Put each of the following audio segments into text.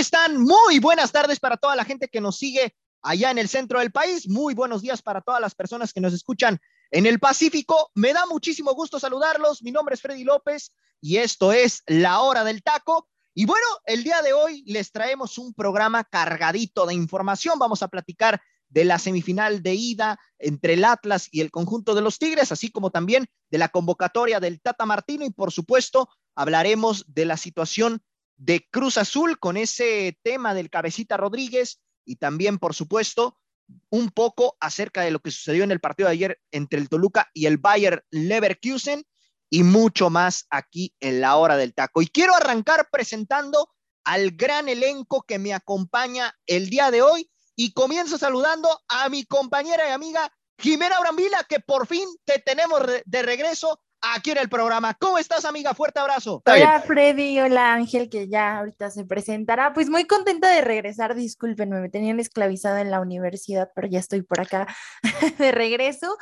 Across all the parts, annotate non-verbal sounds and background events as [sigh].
Están? Muy buenas tardes para toda la gente que nos sigue allá en el centro del país. Muy buenos días para todas las personas que nos escuchan en el Pacífico. Me da muchísimo gusto saludarlos. Mi nombre es Freddy López y esto es La Hora del Taco. Y bueno, el día de hoy les traemos un programa cargadito de información. Vamos a platicar de la semifinal de ida entre el Atlas y el conjunto de los Tigres, así como también de la convocatoria del Tata Martino y por supuesto hablaremos de la situación de Cruz Azul con ese tema del cabecita Rodríguez y también, por supuesto, un poco acerca de lo que sucedió en el partido de ayer entre el Toluca y el Bayer Leverkusen y mucho más aquí en la hora del taco. Y quiero arrancar presentando al gran elenco que me acompaña el día de hoy y comienzo saludando a mi compañera y amiga Jimena Brambila, que por fin te tenemos de regreso aquí en el programa. ¿Cómo estás, amiga? Fuerte abrazo. Hola, Freddy. Hola, Ángel, que ya ahorita se presentará. Pues muy contenta de regresar. Discúlpenme, me tenían esclavizada en la universidad, pero ya estoy por acá [laughs] de regreso.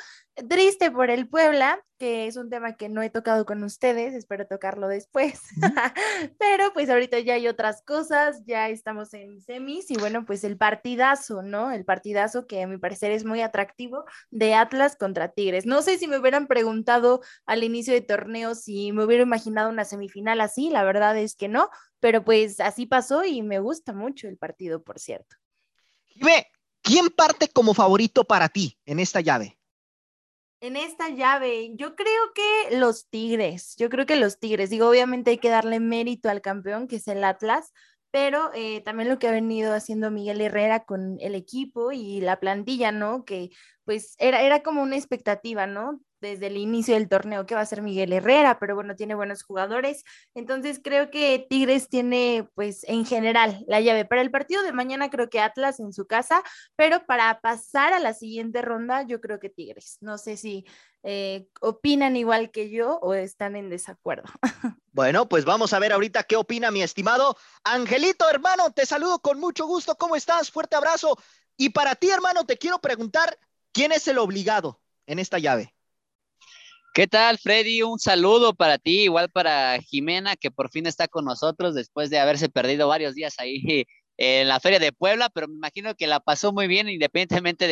Triste por el Puebla, que es un tema que no he tocado con ustedes, espero tocarlo después. [laughs] Pero pues ahorita ya hay otras cosas, ya estamos en semis y bueno, pues el partidazo, ¿no? El partidazo que a mi parecer es muy atractivo de Atlas contra Tigres. No sé si me hubieran preguntado al inicio de torneo si me hubiera imaginado una semifinal así, la verdad es que no, pero pues así pasó y me gusta mucho el partido, por cierto. Dime, ¿quién parte como favorito para ti en esta llave? En esta llave, yo creo que los Tigres, yo creo que los Tigres, digo, obviamente hay que darle mérito al campeón, que es el Atlas, pero eh, también lo que ha venido haciendo Miguel Herrera con el equipo y la plantilla, ¿no? Que pues era, era como una expectativa, ¿no? Desde el inicio del torneo que va a ser Miguel Herrera, pero bueno, tiene buenos jugadores. Entonces creo que Tigres tiene, pues en general, la llave. Para el partido de mañana creo que Atlas en su casa, pero para pasar a la siguiente ronda yo creo que Tigres. No sé si eh, opinan igual que yo o están en desacuerdo. [laughs] Bueno, pues vamos a ver ahorita qué opina mi estimado Angelito, hermano. Te saludo con mucho gusto. ¿Cómo estás? Fuerte abrazo. Y para ti, hermano, te quiero preguntar, ¿quién es el obligado en esta llave? ¿Qué tal, Freddy? Un saludo para ti, igual para Jimena, que por fin está con nosotros después de haberse perdido varios días ahí en la Feria de Puebla, pero me imagino que la pasó muy bien, independientemente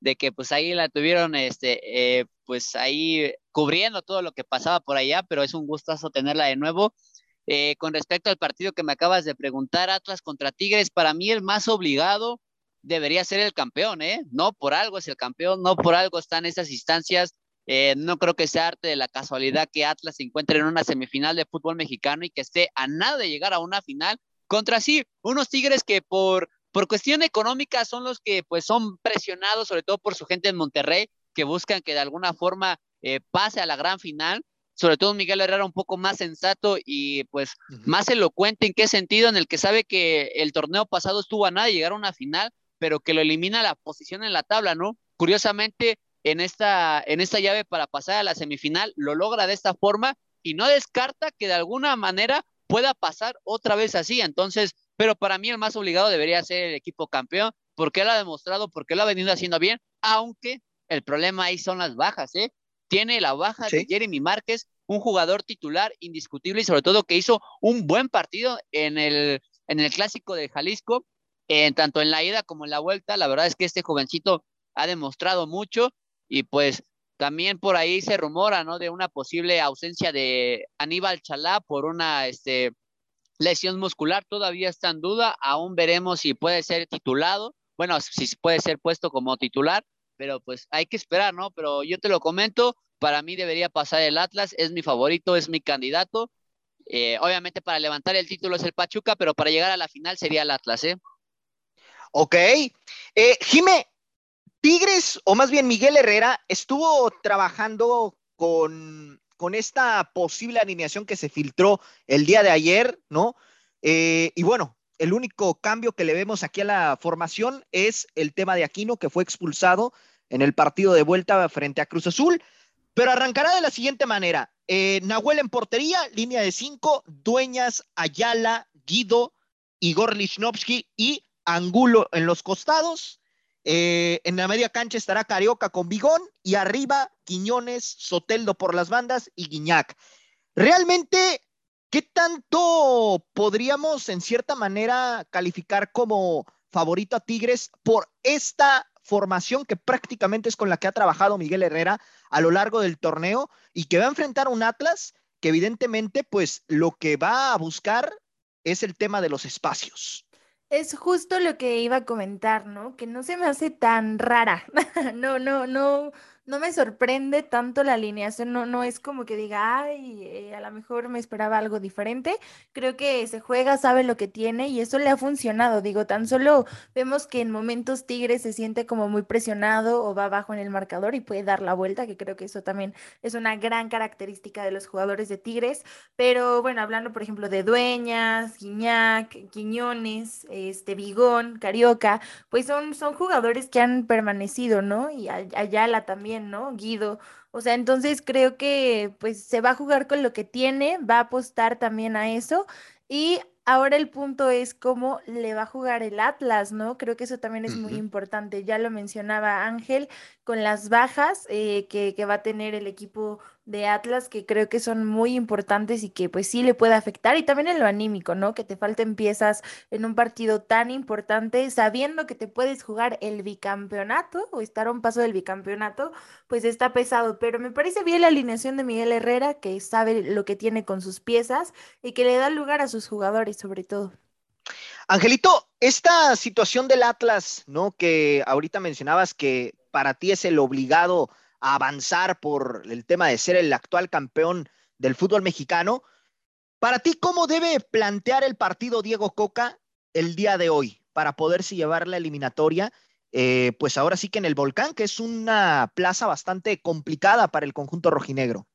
de, que pues ahí la tuvieron, este, eh, pues ahí cubriendo todo lo que pasaba por allá, pero es un gustazo tenerla de nuevo. Eh, con respecto al partido que me acabas de preguntar, Atlas contra Tigres, para mí el más obligado debería ser el campeón, ¿eh? No por algo es el campeón, no por algo están esas instancias eh, no creo que sea arte de la casualidad que Atlas se encuentre en una semifinal de fútbol mexicano y que esté a nada de llegar a una final contra sí, unos Tigres que por, por cuestión económica son los que pues son presionados, sobre todo por su gente en Monterrey, que buscan que de alguna forma eh, pase a la gran final. Sobre todo Miguel Herrera un poco más sensato y pues más elocuente en qué sentido, en el que sabe que el torneo pasado estuvo a nada de llegar a una final, pero que lo elimina la posición en la tabla, ¿no? Curiosamente, en esta, en esta llave para pasar a la semifinal, lo logra de esta forma y no descarta que de alguna manera pueda pasar otra vez así. Entonces, pero para mí el más obligado debería ser el equipo campeón, porque él ha demostrado, porque lo ha venido haciendo bien, aunque el problema ahí son las bajas, ¿eh? Tiene la baja de Jeremy Márquez, un jugador titular indiscutible y sobre todo que hizo un buen partido en el, en el clásico de Jalisco, en tanto en la ida como en la vuelta. La verdad es que este jovencito ha demostrado mucho y pues también por ahí se rumora, ¿no? De una posible ausencia de Aníbal Chalá por una este, lesión muscular. Todavía está en duda. Aún veremos si puede ser titulado. Bueno, si puede ser puesto como titular, pero pues hay que esperar, ¿no? Pero yo te lo comento. Para mí debería pasar el Atlas. Es mi favorito, es mi candidato. Eh, obviamente para levantar el título es el Pachuca, pero para llegar a la final sería el Atlas, ¿eh? Ok. Eh, Jime, Tigres, o más bien Miguel Herrera, estuvo trabajando con, con esta posible alineación que se filtró el día de ayer, ¿no? Eh, y bueno, el único cambio que le vemos aquí a la formación es el tema de Aquino, que fue expulsado en el partido de vuelta frente a Cruz Azul. Pero arrancará de la siguiente manera. Eh, Nahuel en portería, línea de cinco, Dueñas, Ayala, Guido, Igor Lichnowsky y Angulo en los costados. Eh, en la media cancha estará Carioca con Bigón y arriba Quiñones, Soteldo por las bandas y Guiñac. Realmente, ¿qué tanto podríamos en cierta manera calificar como favorito a Tigres por esta formación que prácticamente es con la que ha trabajado Miguel Herrera a lo largo del torneo y que va a enfrentar un Atlas que evidentemente pues lo que va a buscar es el tema de los espacios. Es justo lo que iba a comentar, ¿no? Que no se me hace tan rara. [laughs] no, no, no, no me sorprende tanto la alineación, no, no es como que diga, ay, eh, a lo mejor me esperaba algo diferente. Creo que se juega, sabe lo que tiene y eso le ha funcionado. Digo, tan solo vemos que en momentos Tigres se siente como muy presionado o va abajo en el marcador y puede dar la vuelta, que creo que eso también es una gran característica de los jugadores de Tigres. Pero bueno, hablando por ejemplo de Dueñas, Guiñac, Quiñones, este Bigón, Carioca, pues son, son jugadores que han permanecido, ¿no? Y Ayala también ¿no? Guido. O sea, entonces creo que pues se va a jugar con lo que tiene, va a apostar también a eso y ahora el punto es cómo le va a jugar el Atlas, ¿no? Creo que eso también es muy importante. Ya lo mencionaba Ángel con las bajas eh, que, que va a tener el equipo de Atlas que creo que son muy importantes y que pues sí le puede afectar y también en lo anímico, ¿no? Que te falten piezas en un partido tan importante, sabiendo que te puedes jugar el bicampeonato o estar a un paso del bicampeonato, pues está pesado, pero me parece bien la alineación de Miguel Herrera que sabe lo que tiene con sus piezas y que le da lugar a sus jugadores sobre todo. Angelito, esta situación del Atlas, ¿no? Que ahorita mencionabas que para ti es el obligado avanzar por el tema de ser el actual campeón del fútbol mexicano. Para ti, ¿cómo debe plantear el partido Diego Coca el día de hoy para poderse llevar la eliminatoria? Eh, pues ahora sí que en el Volcán, que es una plaza bastante complicada para el conjunto rojinegro.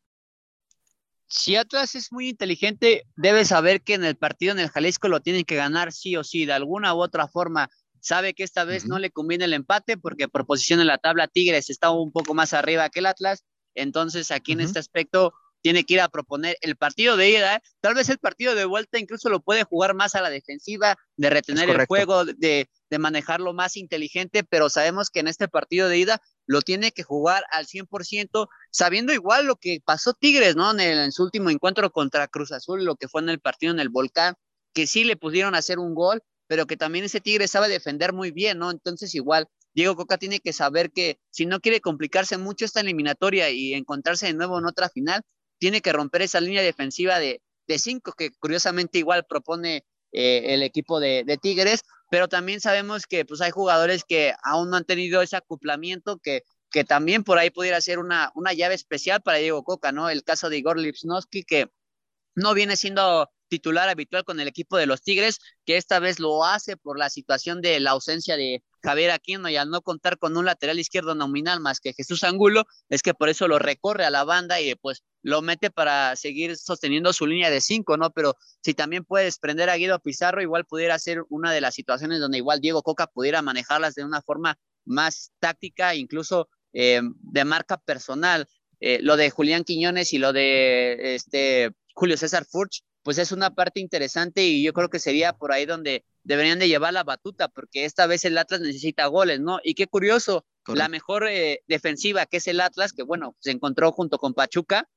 Si Atlas es muy inteligente, debe saber que en el partido en el Jalisco lo tienen que ganar sí o sí, de alguna u otra forma sabe que esta vez no le conviene el empate porque por posición en la tabla Tigres está un poco más arriba que el Atlas, entonces aquí en este aspecto tiene que ir a proponer el partido de ida, tal vez el partido de vuelta incluso lo puede jugar más a la defensiva, de retener el juego, de, de manejarlo más inteligente, pero sabemos que en este partido de ida lo tiene que jugar al 100%, sabiendo igual lo que pasó Tigres, ¿no? En, en, su último encuentro contra Cruz Azul, lo que fue en el partido en el Volcán, que sí le pudieron hacer un gol, pero que también ese Tigre sabe defender muy bien, ¿no? Entonces igual Diego Coca tiene que saber que si no quiere complicarse mucho esta eliminatoria y encontrarse de nuevo en otra final, tiene que romper esa línea defensiva de, cinco que curiosamente igual propone eh, el equipo de, de, Tigres, pero también sabemos que pues hay jugadores que aún no han tenido ese acoplamiento que, que también por ahí pudiera ser una, una llave especial para Diego Coca, ¿no? El caso de Igor Lipsnowski que no viene siendo titular habitual con el equipo de los Tigres, que esta vez lo hace por la situación de la ausencia de Javier Aquino y al no contar con un lateral izquierdo nominal más que Jesús Angulo, es que por eso lo recorre a la banda y pues lo mete para seguir sosteniendo su línea de cinco, ¿no? Pero si también puede desprender a Guido Pizarro, igual pudiera ser una de las situaciones donde igual Diego Coca pudiera manejarlas de una forma más táctica, incluso eh, de marca personal. Eh, lo de Julián Quiñones y lo de este Julio César Furch, pues es una parte interesante y yo creo que sería por ahí donde deberían de llevar la batuta, porque esta vez el Atlas necesita goles, ¿no? Y qué curioso, la mejor eh, defensiva que es el Atlas, que bueno, se encontró junto con Pachuca,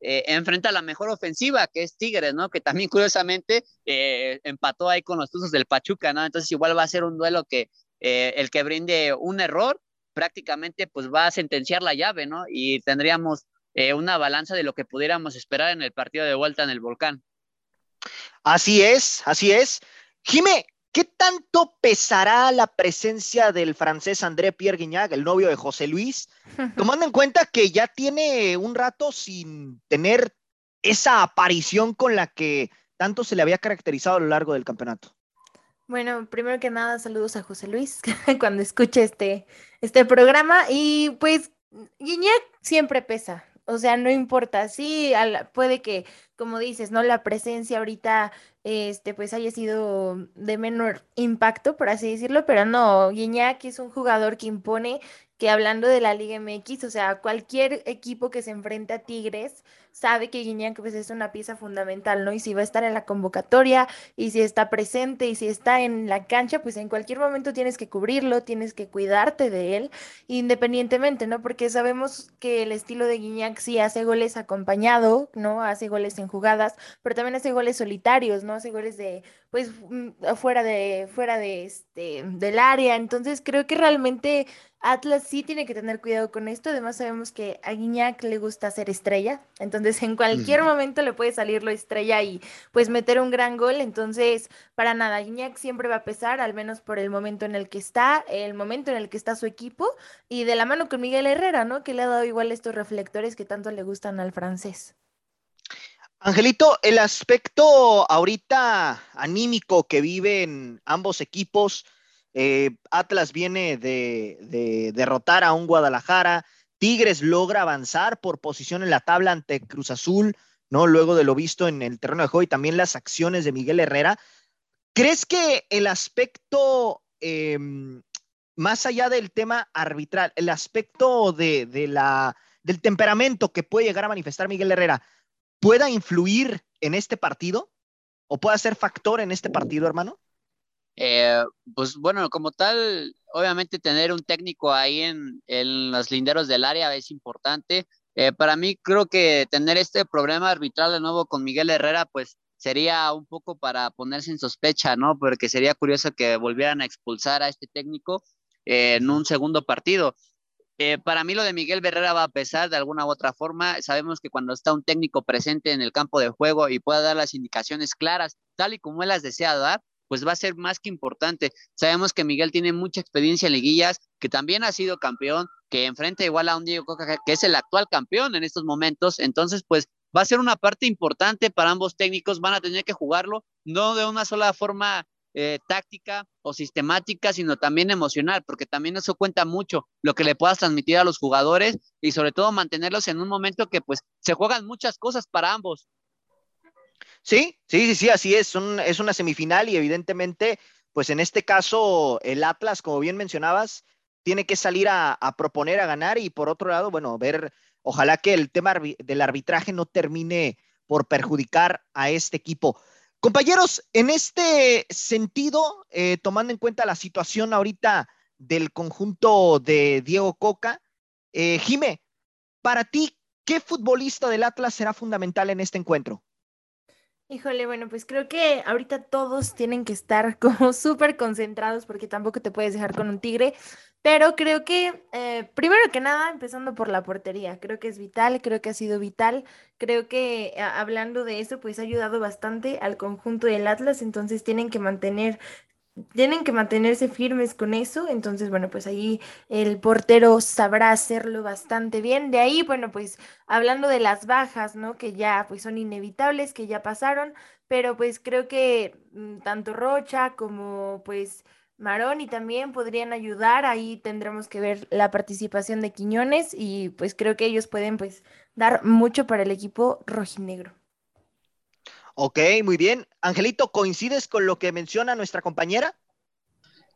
eh, enfrenta a la mejor ofensiva, que es Tigres, ¿no? Que también [laughs] curiosamente eh, empató ahí con los Tuzos del Pachuca, ¿no? Entonces igual va a ser un duelo que el que brinde un error prácticamente pues va a sentenciar la llave, ¿no? Y tendríamos una balanza de lo que pudiéramos esperar en el partido de vuelta en el volcán. Así es, así es. Jime, ¿qué tanto pesará la presencia del francés André Pierre Guignac, el novio de José Luis, [laughs] tomando en cuenta que ya tiene un rato sin tener esa aparición con la que tanto se le había caracterizado a lo largo del campeonato? Bueno, primero que nada, saludos a José Luis [laughs] cuando escuche este, este programa. Y pues Guiñac siempre pesa O sea, no importa, sí, puede que, como dices, ¿no? La presencia ahorita, este, pues haya sido de menor impacto, por así decirlo, pero no, Guiñac es un jugador que impone que hablando de la Liga MX, o sea, cualquier equipo que se enfrente a Tigres sabe que Guiñac pues, es una pieza fundamental, ¿no? Y si va a estar en la convocatoria, y si está presente, y si está en la cancha, pues en cualquier momento tienes que cubrirlo, tienes que cuidarte de él, independientemente, ¿no? Porque sabemos que el estilo de Guiñac sí hace goles acompañado, ¿no? Hace goles en jugadas, pero también hace goles solitarios, ¿no? Hace goles de, pues, mm, fuera de, fuera de este, del área. Entonces creo que realmente Atlas sí tiene que tener cuidado con esto. Además, sabemos que a Guiñac le gusta ser estrella. Entonces, en cualquier momento le puede salir lo estrella y pues meter un gran gol. Entonces, para nada, Guiñac siempre va a pesar, al menos por el momento en el que está, el momento en el que está su equipo. Y de la mano con Miguel Herrera, ¿no? Que le ha dado igual estos reflectores que tanto le gustan al francés. Angelito, el aspecto ahorita anímico que viven ambos equipos eh, Atlas viene de, derrotar a un Guadalajara. Tigres logra avanzar por posición en la tabla ante Cruz Azul, ¿no? Luego de lo visto en el terreno de juego y también las acciones de Miguel Herrera. ¿Crees que el aspecto, em, más allá del tema arbitral, el aspecto de, la, del temperamento que puede llegar a manifestar Miguel Herrera, pueda influir en este partido? ¿O pueda ser factor en este partido, hermano? Eh, pues bueno, como tal, obviamente tener un técnico ahí en, los linderos del área es importante. Eh, para mí creo que tener este problema arbitral de nuevo con Miguel Herrera, pues sería un poco para ponerse en sospecha, ¿no? Porque sería curioso que volvieran a expulsar a este técnico eh, en un segundo partido. para mí lo de Miguel Herrera va a pesar de alguna u otra forma. Sabemos que cuando está un técnico presente en el campo de juego y pueda dar las indicaciones claras, tal y como él las desea dar, pues va a ser más que importante. Sabemos que Miguel tiene mucha experiencia en liguillas, que también ha sido campeón, que enfrenta igual a un Diego Coca, que es el actual campeón en estos momentos. Entonces, pues va a ser una parte importante para ambos técnicos, van a tener que jugarlo, no de una sola forma eh, táctica o sistemática, sino también emocional, porque también eso cuenta mucho, lo que le puedas transmitir a los jugadores y sobre todo mantenerlos en un momento que pues se juegan muchas cosas para ambos. Sí, sí, sí, sí, así es. es una semifinal y evidentemente, pues en este caso, el Atlas, como bien mencionabas, tiene que salir a, proponer, a ganar y por otro lado, bueno, ver, ojalá que el tema del arbitraje no termine por perjudicar a este equipo. Compañeros, en este sentido, eh, tomando en cuenta la situación ahorita del conjunto de Diego Coca, eh, Jime, para ti, ¿qué futbolista del Atlas será fundamental en este encuentro? Híjole, bueno, pues creo que ahorita todos tienen que estar [laughs] como súper concentrados porque tampoco te puedes dejar con un tigre, pero creo que eh, primero que nada, empezando por la portería, creo que es vital, creo que ha sido vital, creo que hablando de eso, pues ha ayudado bastante al conjunto del Atlas, entonces tienen que mantener tienen que mantenerse firmes con eso, entonces bueno, pues ahí el portero sabrá hacerlo bastante bien. De ahí, bueno, pues hablando de las bajas, ¿no? Que ya pues son inevitables, que ya pasaron, pero pues creo que mm, tanto Rocha como pues Maroni también podrían ayudar, ahí tendremos que ver la participación de Quiñones y pues creo que ellos pueden pues dar mucho para el equipo rojinegro. Ok, muy bien. Angelito, ¿coincides con lo que menciona nuestra compañera?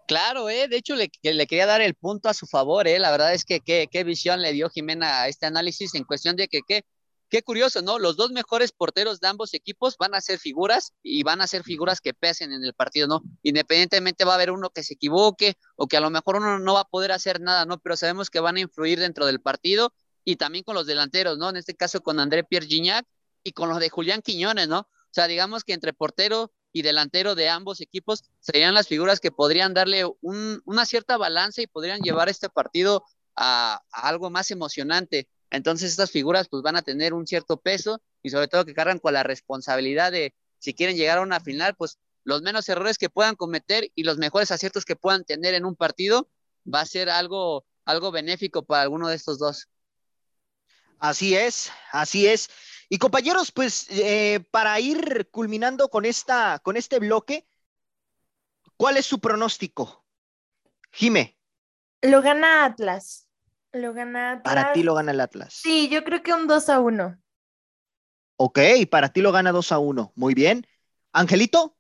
Claro, eh, de hecho le, le, quería dar el punto a su favor, eh. la verdad es que qué, visión le dio Jimena a este análisis en cuestión de que qué, qué curioso, ¿no? Los dos mejores porteros de ambos equipos van a ser figuras y van a ser figuras que pesen en el partido, ¿no? Independientemente va a haber uno que se equivoque o que a lo mejor uno no va a poder hacer nada, ¿no? Pero sabemos que van a influir dentro del partido y también con los delanteros, ¿no? En este caso con André Pierre Gignac y con los de Julián Quiñones, ¿no? O sea, digamos que entre portero y delantero de ambos equipos serían las figuras que podrían darle una cierta balanza y podrían llevar este partido a, algo más emocionante. Entonces estas figuras pues van a tener un cierto peso y sobre todo que cargan con la responsabilidad de si quieren llegar a una final, pues los menos errores que puedan cometer y los mejores aciertos que puedan tener en un partido va a ser algo, algo benéfico para alguno de estos dos. Así es, así es. Y compañeros, pues eh, para ir culminando con, esta, con este bloque, ¿cuál es su pronóstico? Jime. Lo gana Atlas. Lo gana Atlas. Para ti lo gana el Atlas. Sí, yo creo que un 2 a 1. Ok, para ti lo gana 2 a 1. Muy bien. Angelito.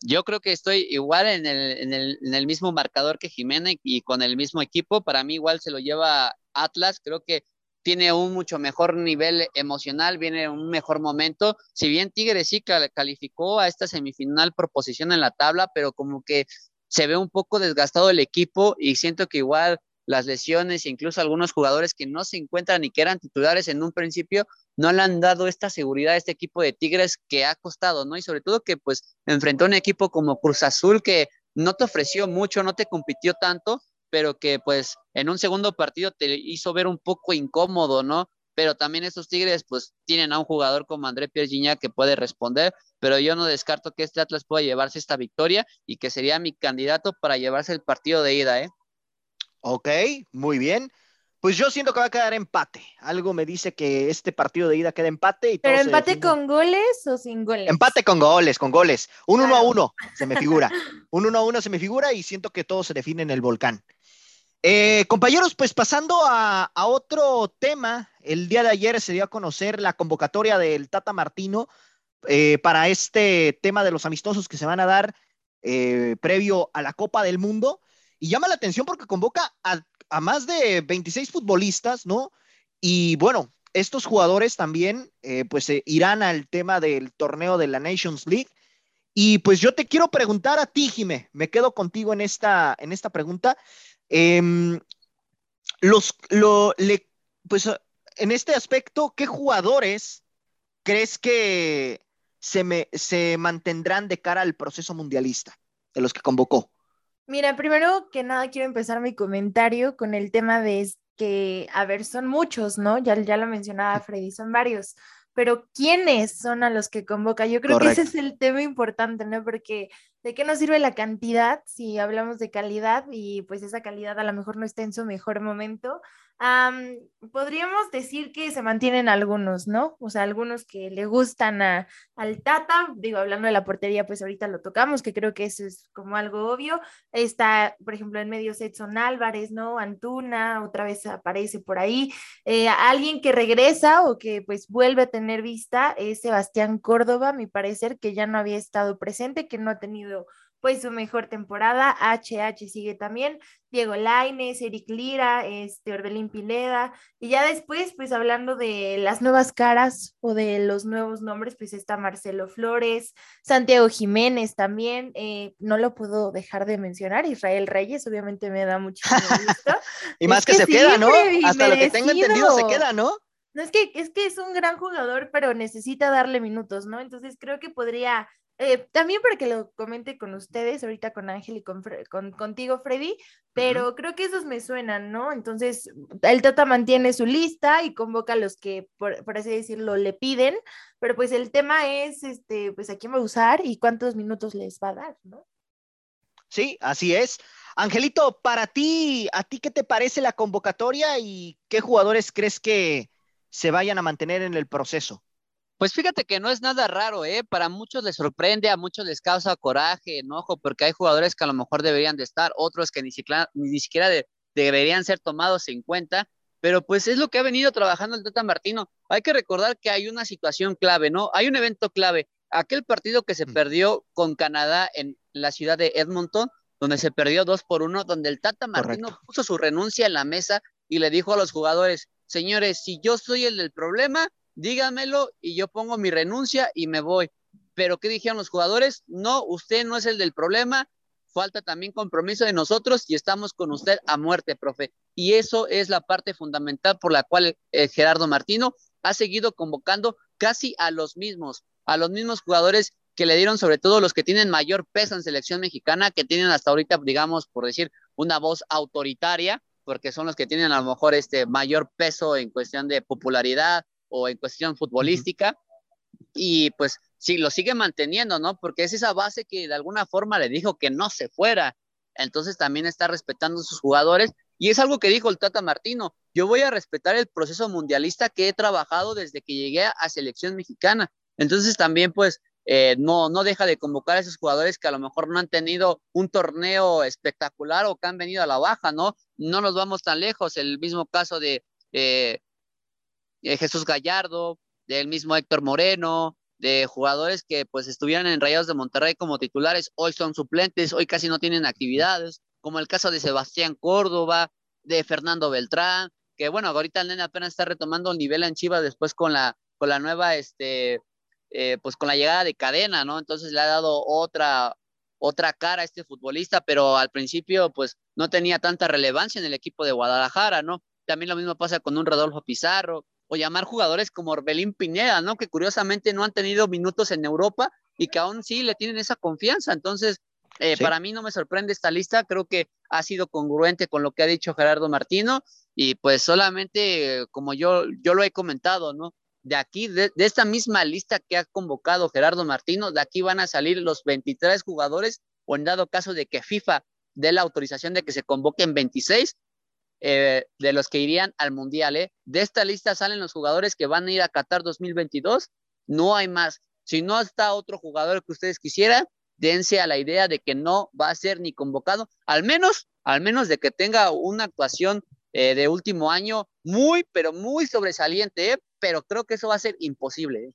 Yo creo que estoy igual en el, en el, en el mismo marcador que Jiménez y con el mismo equipo. Para mí igual se lo lleva Atlas. Creo que tiene un mucho mejor nivel emocional, viene un mejor momento. Si bien Tigres sí calificó a esta semifinal por posición en la tabla, pero como que se ve un poco desgastado el equipo y siento que igual las lesiones incluso algunos jugadores que no se encuentran y que eran titulares en un principio no le han dado esta seguridad a este equipo de Tigres que ha costado, ¿no? Y sobre todo que pues enfrentó a un equipo como Cruz Azul que no te ofreció mucho, no te compitió tanto, pero que pues en un segundo partido te hizo ver un poco incómodo, ¿no? Pero también estos Tigres pues tienen a un jugador como André Pierre que puede responder, pero yo no descarto que este Atlas pueda llevarse esta victoria y que sería mi candidato para llevarse el partido de ida, ¿eh? Ok, muy bien. Pues yo siento que va a quedar empate. Algo me dice que este partido de ida queda empate. Y ¿Pero empate con goles o sin goles? Empate con goles, con goles. Un uno a uno se me figura. [laughs] Un uno a uno se me figura y siento que todo se define en el volcán. Eh, compañeros, pues pasando a, otro tema, el día de ayer se dio a conocer la convocatoria del Tata Martino eh, para este tema de los amistosos que se van a dar eh, previo a la Copa del Mundo. Y llama la atención porque convoca a más de 26 futbolistas, ¿no? Y bueno, estos jugadores también, eh, pues eh, irán al tema del torneo de la Nations League. Y pues yo te quiero preguntar a ti, Jime, me quedo contigo en esta, en esta pregunta. Em, los, lo, le, pues en este aspecto, ¿qué jugadores crees que se, me, se mantendrán de cara al proceso mundialista de los que convocó? Mira, primero que nada quiero empezar mi comentario con el tema de que, a ver, son muchos, ¿no? Ya, ya lo mencionaba Freddy, son varios, pero ¿quiénes son a los que convoca? Yo creo que ese es el tema importante, ¿no? Porque ¿de qué nos sirve la cantidad si hablamos de calidad y pues esa calidad a lo mejor no está en su mejor momento? Podríamos decir que se mantienen algunos, ¿no? O sea, algunos que le gustan a, al Tata, digo, hablando de la portería, pues ahorita lo tocamos, que creo que eso es como algo obvio. Está, por ejemplo, en medio Edson Álvarez, ¿no? Antuna, otra vez aparece por ahí. Eh, alguien que regresa o que pues vuelve a tener vista es Sebastián Córdoba, mi parecer, que ya no había estado presente, que no ha tenido pues su mejor temporada. HH sigue también, Diego Laines, Eric Lira, este Orbelín Pileda. Y ya después, pues hablando de las nuevas caras o de los nuevos nombres, pues está Marcelo Flores, Santiago Jiménez también. Eh, no lo puedo dejar de mencionar. Israel Reyes, obviamente me da muchísimo [laughs] gusto. y más que, se queda, ¿no? Hasta lo que tengo entendido se queda, ¿no? No, es que, es que es un gran jugador, pero necesita darle minutos, ¿no? Entonces creo que podría eh, también para que lo comente con ustedes, ahorita con Ángel y con, contigo, Freddy, pero creo que esos me suenan, ¿no? Entonces, el Tata mantiene su lista y convoca a los que, por, así decirlo, le piden, pero pues el tema es, este, pues a quién va a usar y cuántos minutos les va a dar, ¿no? Sí, así es. Angelito, para ti, ¿a ti qué te parece la convocatoria y qué jugadores crees que se vayan a mantener en el proceso? Pues fíjate que no es nada raro, ¿eh? Para muchos les sorprende, a muchos les causa coraje, enojo, porque hay jugadores que a lo mejor deberían de estar, otros que ni siquiera, ni siquiera deberían ser tomados en cuenta, pero pues es lo que ha venido trabajando el Tata Martino. Hay que recordar que hay una situación clave, ¿no? Hay un evento clave. Aquel partido que se mm. perdió con Canadá en la ciudad de Edmonton, donde se perdió dos por uno, donde el Tata Martino puso su renuncia en la mesa y le dijo a los jugadores, señores, si yo soy el del problema, dígamelo y yo pongo mi renuncia y me voy. Pero ¿qué dijeron los jugadores? No, usted no es el del problema, falta también compromiso de nosotros y estamos con usted a muerte, profe. Y eso es la parte fundamental por la cual eh, Gerardo Martino ha seguido convocando casi a los mismos, a los mismos jugadores que le dieron sobre todo los que tienen mayor peso en selección mexicana, que tienen hasta ahorita, digamos, por decir, una voz autoritaria, porque son los que tienen a lo mejor este mayor peso en cuestión de popularidad, o en cuestión futbolística. Y pues sí, lo sigue manteniendo, ¿no? Porque es esa base que de alguna forma le dijo que no se fuera. Entonces también está respetando a sus jugadores. Y es algo que dijo el Tata Martino. Yo voy a respetar el proceso mundialista que he trabajado desde que llegué a selección mexicana. Entonces también pues eh, no, no deja de convocar a esos jugadores que a lo mejor no han tenido un torneo espectacular o que han venido a la baja, ¿no? No nos vamos tan lejos, el mismo caso de eh, Jesús Gallardo, del mismo Héctor Moreno, de jugadores que pues estuvieran en Rayados de Monterrey como titulares, hoy son suplentes, hoy casi no tienen actividades, como el caso de Sebastián Córdoba, de Fernando Beltrán, que bueno, ahorita el nene apenas está retomando el nivel en Chivas después con la, con la nueva, este, eh, pues con la llegada de cadena, ¿no? Entonces le ha dado otra, otra cara a este futbolista, pero al principio pues no tenía tanta relevancia en el equipo de Guadalajara, ¿no? También lo mismo pasa con un Rodolfo Pizarro, o llamar jugadores como Orbelín Pineda, ¿no? Que curiosamente no han tenido minutos en Europa y que aún sí le tienen esa confianza. Entonces, eh, para mí no me sorprende esta lista, creo que ha sido congruente con lo que ha dicho Gerardo Martino y pues solamente como yo, yo lo he comentado, ¿no? De aquí, de, esta misma lista que ha convocado Gerardo Martino, de aquí van a salir los 23 jugadores o en dado caso de que FIFA dé la autorización de que se convoquen 26 eh, de los que irían al Mundial. ¿eh? De esta lista salen los jugadores que van a ir a Qatar 2022, no hay más. Si no está otro jugador que ustedes quisieran, dense a la idea de que no va a ser ni convocado, al menos, al menos de que tenga una actuación eh, de último año muy, pero muy sobresaliente, ¿eh? pero creo que eso va a ser imposible. ¿eh?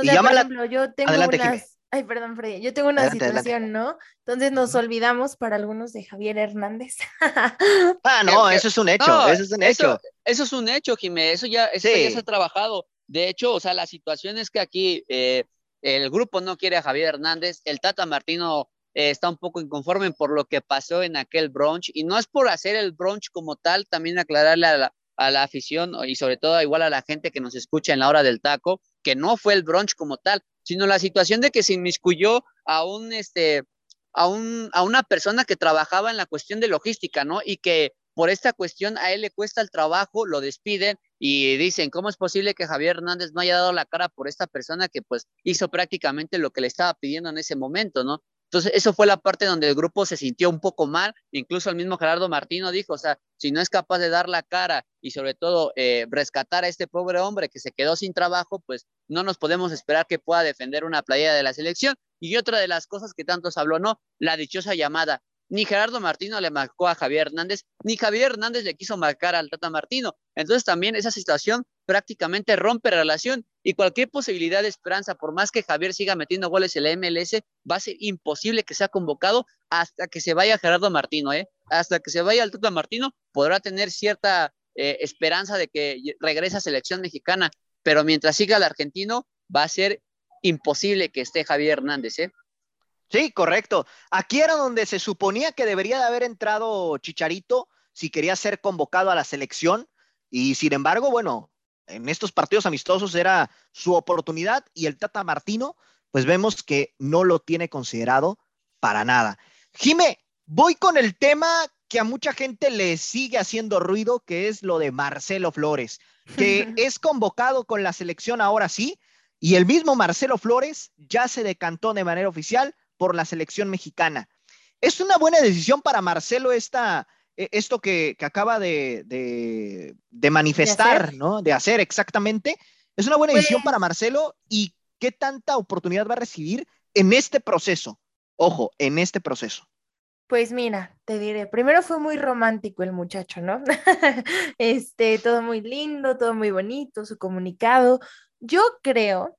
y por ejemplo, yo tengo unas... Ay, perdón, Freddy, yo tengo una situación, ¿no? Entonces nos olvidamos para algunos de Javier Hernández. [laughs] ah, no, eso es un hecho, eso es un hecho. Eso, es un hecho, Jiménez, eso ya, eso ya se ha trabajado. De hecho, o sea, la situación es que aquí eh, el grupo no quiere a Javier Hernández, el Tata Martino eh, está un poco inconforme por lo que pasó en aquel brunch, y no es por hacer el brunch como tal, también aclararle a la, a la afición y sobre todo igual a la gente que nos escucha en la hora del taco, que no fue el brunch como tal, sino la situación de que se inmiscuyó a un, este, a un, a una persona que trabajaba en la cuestión de logística, ¿no? Y que por esta cuestión a él le cuesta el trabajo, lo despiden y dicen, ¿cómo es posible que Javier Hernández no haya dado la cara por esta persona que pues hizo prácticamente lo que le estaba pidiendo en ese momento, ¿no? Entonces, eso fue la parte donde el grupo se sintió un poco mal, incluso el mismo Gerardo Martino dijo, o sea, si no es capaz de dar la cara y sobre todo eh, rescatar a este pobre hombre que se quedó sin trabajo, pues no nos podemos esperar que pueda defender una playa de la selección. Y otra de las cosas que tantos habló, ¿no? La dichosa llamada ni Gerardo Martino le marcó a Javier Hernández, ni Javier Hernández le quiso marcar al Tata Martino. Entonces también esa situación prácticamente rompe relación y cualquier posibilidad de esperanza, por más que Javier siga metiendo goles en la MLS, va a ser imposible que sea convocado hasta que se vaya Gerardo Martino, ¿eh? Hasta que se vaya el Tata Martino, podrá tener cierta eh, esperanza de que regrese a selección mexicana, pero mientras siga el argentino, va a ser imposible que esté Javier Hernández, ¿eh? Sí, correcto. Aquí era donde se suponía que debería de haber entrado Chicharito si quería ser convocado a la selección. Y sin embargo, bueno, en estos partidos amistosos era su oportunidad y el Tata Martino, pues vemos que no lo tiene considerado para nada. Jime, voy con el tema que a mucha gente le sigue haciendo ruido, que es lo de Marcelo Flores, que [laughs] es convocado con la selección ahora sí, y el mismo Marcelo Flores ya se decantó de manera oficial por la selección mexicana. ¿Es una buena decisión para Marcelo esta, esto que, acaba de, de, manifestar, ¿De ¿no? De hacer exactamente. ¿Es una buena para pues Marcelo y qué tanta oportunidad va a recibir en este proceso? Ojo, en este proceso. Pues mira, te diré, primero fue muy romántico el muchacho, ¿no? [laughs] este, todo muy lindo, todo muy bonito, su comunicado. Yo creo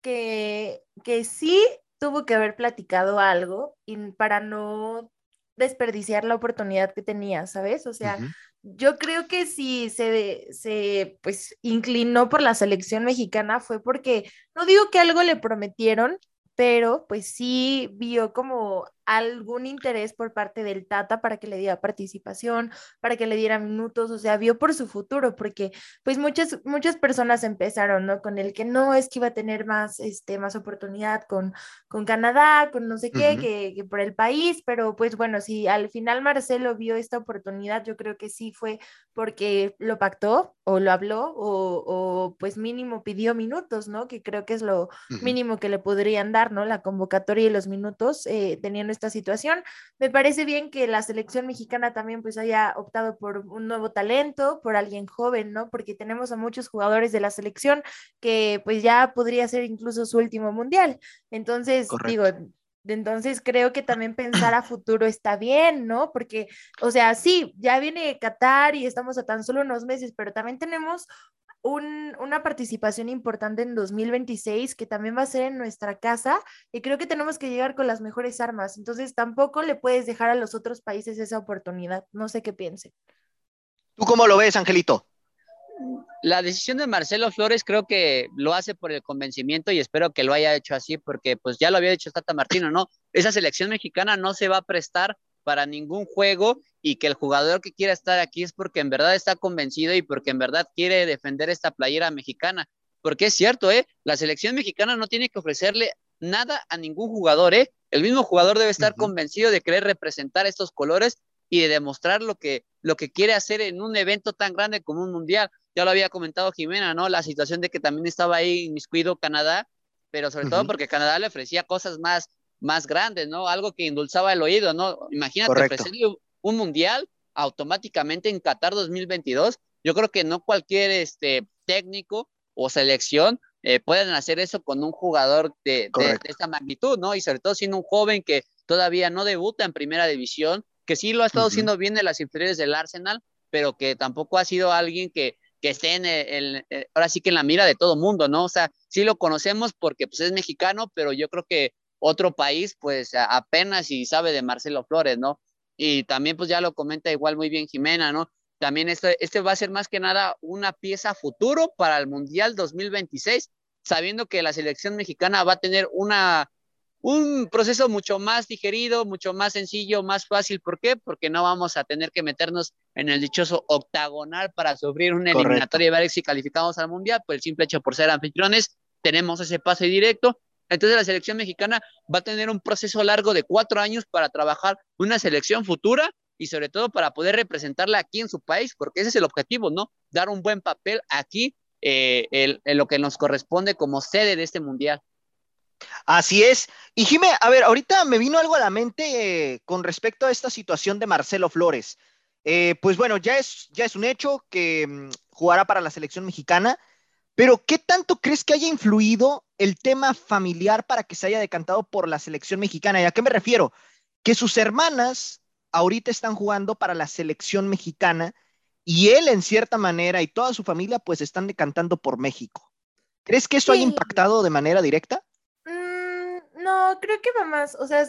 que, que sí tuvo que haber platicado algo y para no desperdiciar la oportunidad que tenía, ¿sabes? O sea, yo creo que si se, se pues inclinó por la selección mexicana fue porque, no digo que algo le prometieron, pero pues sí vio como algún interés por parte del Tata para que le diera participación, para que le diera minutos, o sea, vio por su futuro, porque pues muchas, muchas personas empezaron, ¿no? Con el que no es que iba a tener más, este, más oportunidad con, con Canadá, con no sé qué, que, que, por el país, pero pues bueno, si al final Marcelo vio esta oportunidad, yo creo que sí fue porque lo pactó o lo habló o, o pues mínimo pidió minutos, ¿no? Que creo que es lo mínimo que le podrían dar, ¿no? La convocatoria y los minutos, eh, teniendo esta situación. Me parece bien que la selección mexicana también pues haya optado por un nuevo talento, por alguien joven, ¿no? Porque tenemos a muchos jugadores de la selección que pues ya podría ser incluso su último mundial. Entonces, digo, entonces creo que también pensar a futuro está bien, ¿no? Porque, o sea, sí, ya viene Qatar y estamos a tan solo unos meses, pero también tenemos una participación importante en 2026 que también va a ser en nuestra casa y creo que tenemos que llegar con las mejores armas. Entonces tampoco le puedes dejar a los otros países esa oportunidad. No sé qué piense. ¿Tú cómo lo ves, Angelito? La decisión de Marcelo Flores creo que lo hace por el convencimiento y espero que lo haya hecho así porque pues ya lo había dicho Tata Martino, ¿no? Esa selección mexicana no se va a prestar para ningún juego y que el jugador que quiera estar aquí es porque en verdad está convencido y porque en verdad quiere defender esta playera mexicana. Porque es cierto, ¿eh? La selección mexicana no tiene que ofrecerle nada a ningún jugador, ¿eh? El mismo jugador debe estar convencido de querer representar estos colores y de demostrar lo que, lo que quiere hacer en un evento tan grande como un mundial. Ya lo había comentado Jimena, ¿no? La situación de que también estaba ahí inmiscuido Canadá, pero sobre todo porque Canadá le ofrecía cosas más, más grandes, ¿no? Algo que indulzaba el oído, ¿no? Imagínate ofrecerle un mundial automáticamente en Qatar 2022. Yo creo que no cualquier este, técnico o selección eh, pueden hacer eso con un jugador de, de, esta magnitud, ¿no? Y sobre todo siendo un joven que todavía no debuta en primera división, que sí lo ha estado haciendo bien en las inferiores del Arsenal, pero que tampoco ha sido alguien que, que esté en el, eh, ahora sí que en la mira de todo mundo, ¿no? O sea, sí lo conocemos porque pues es mexicano, pero yo creo que otro país pues apenas y sabe de Marcelo Flores, ¿no? Y también pues ya lo comenta igual muy bien Jimena, ¿no? También este, este va a ser más que nada una pieza futuro para el Mundial 2026, sabiendo que la selección mexicana va a tener una un proceso mucho más digerido, mucho más sencillo, más fácil. ¿Por qué? Porque no vamos a tener que meternos en el dichoso octagonal para sufrir una eliminatoria y ver si calificamos al Mundial, por el simple hecho por ser anfitriones, tenemos ese pase directo. Entonces la selección mexicana va a tener un proceso largo de cuatro años para trabajar una selección futura y sobre todo para poder representarla aquí en su país, porque ese es el objetivo, ¿no? Dar un buen papel aquí eh, en lo que nos corresponde como sede de este Mundial. Así es. Y Jimé, a ver, ahorita me vino algo a la mente eh, con respecto a esta situación de Marcelo Flores. Eh, pues bueno, ya es, ya es un hecho que mm, jugará para la selección mexicana, pero ¿qué tanto crees que haya influido el tema familiar para que se haya decantado por la selección mexicana? ¿Y a qué me refiero? Que sus hermanas ahorita están jugando para la selección mexicana y él en cierta manera y toda su familia pues están decantando por México. ¿Crees que eso haya impactado de manera directa? No, creo que va más, o sea,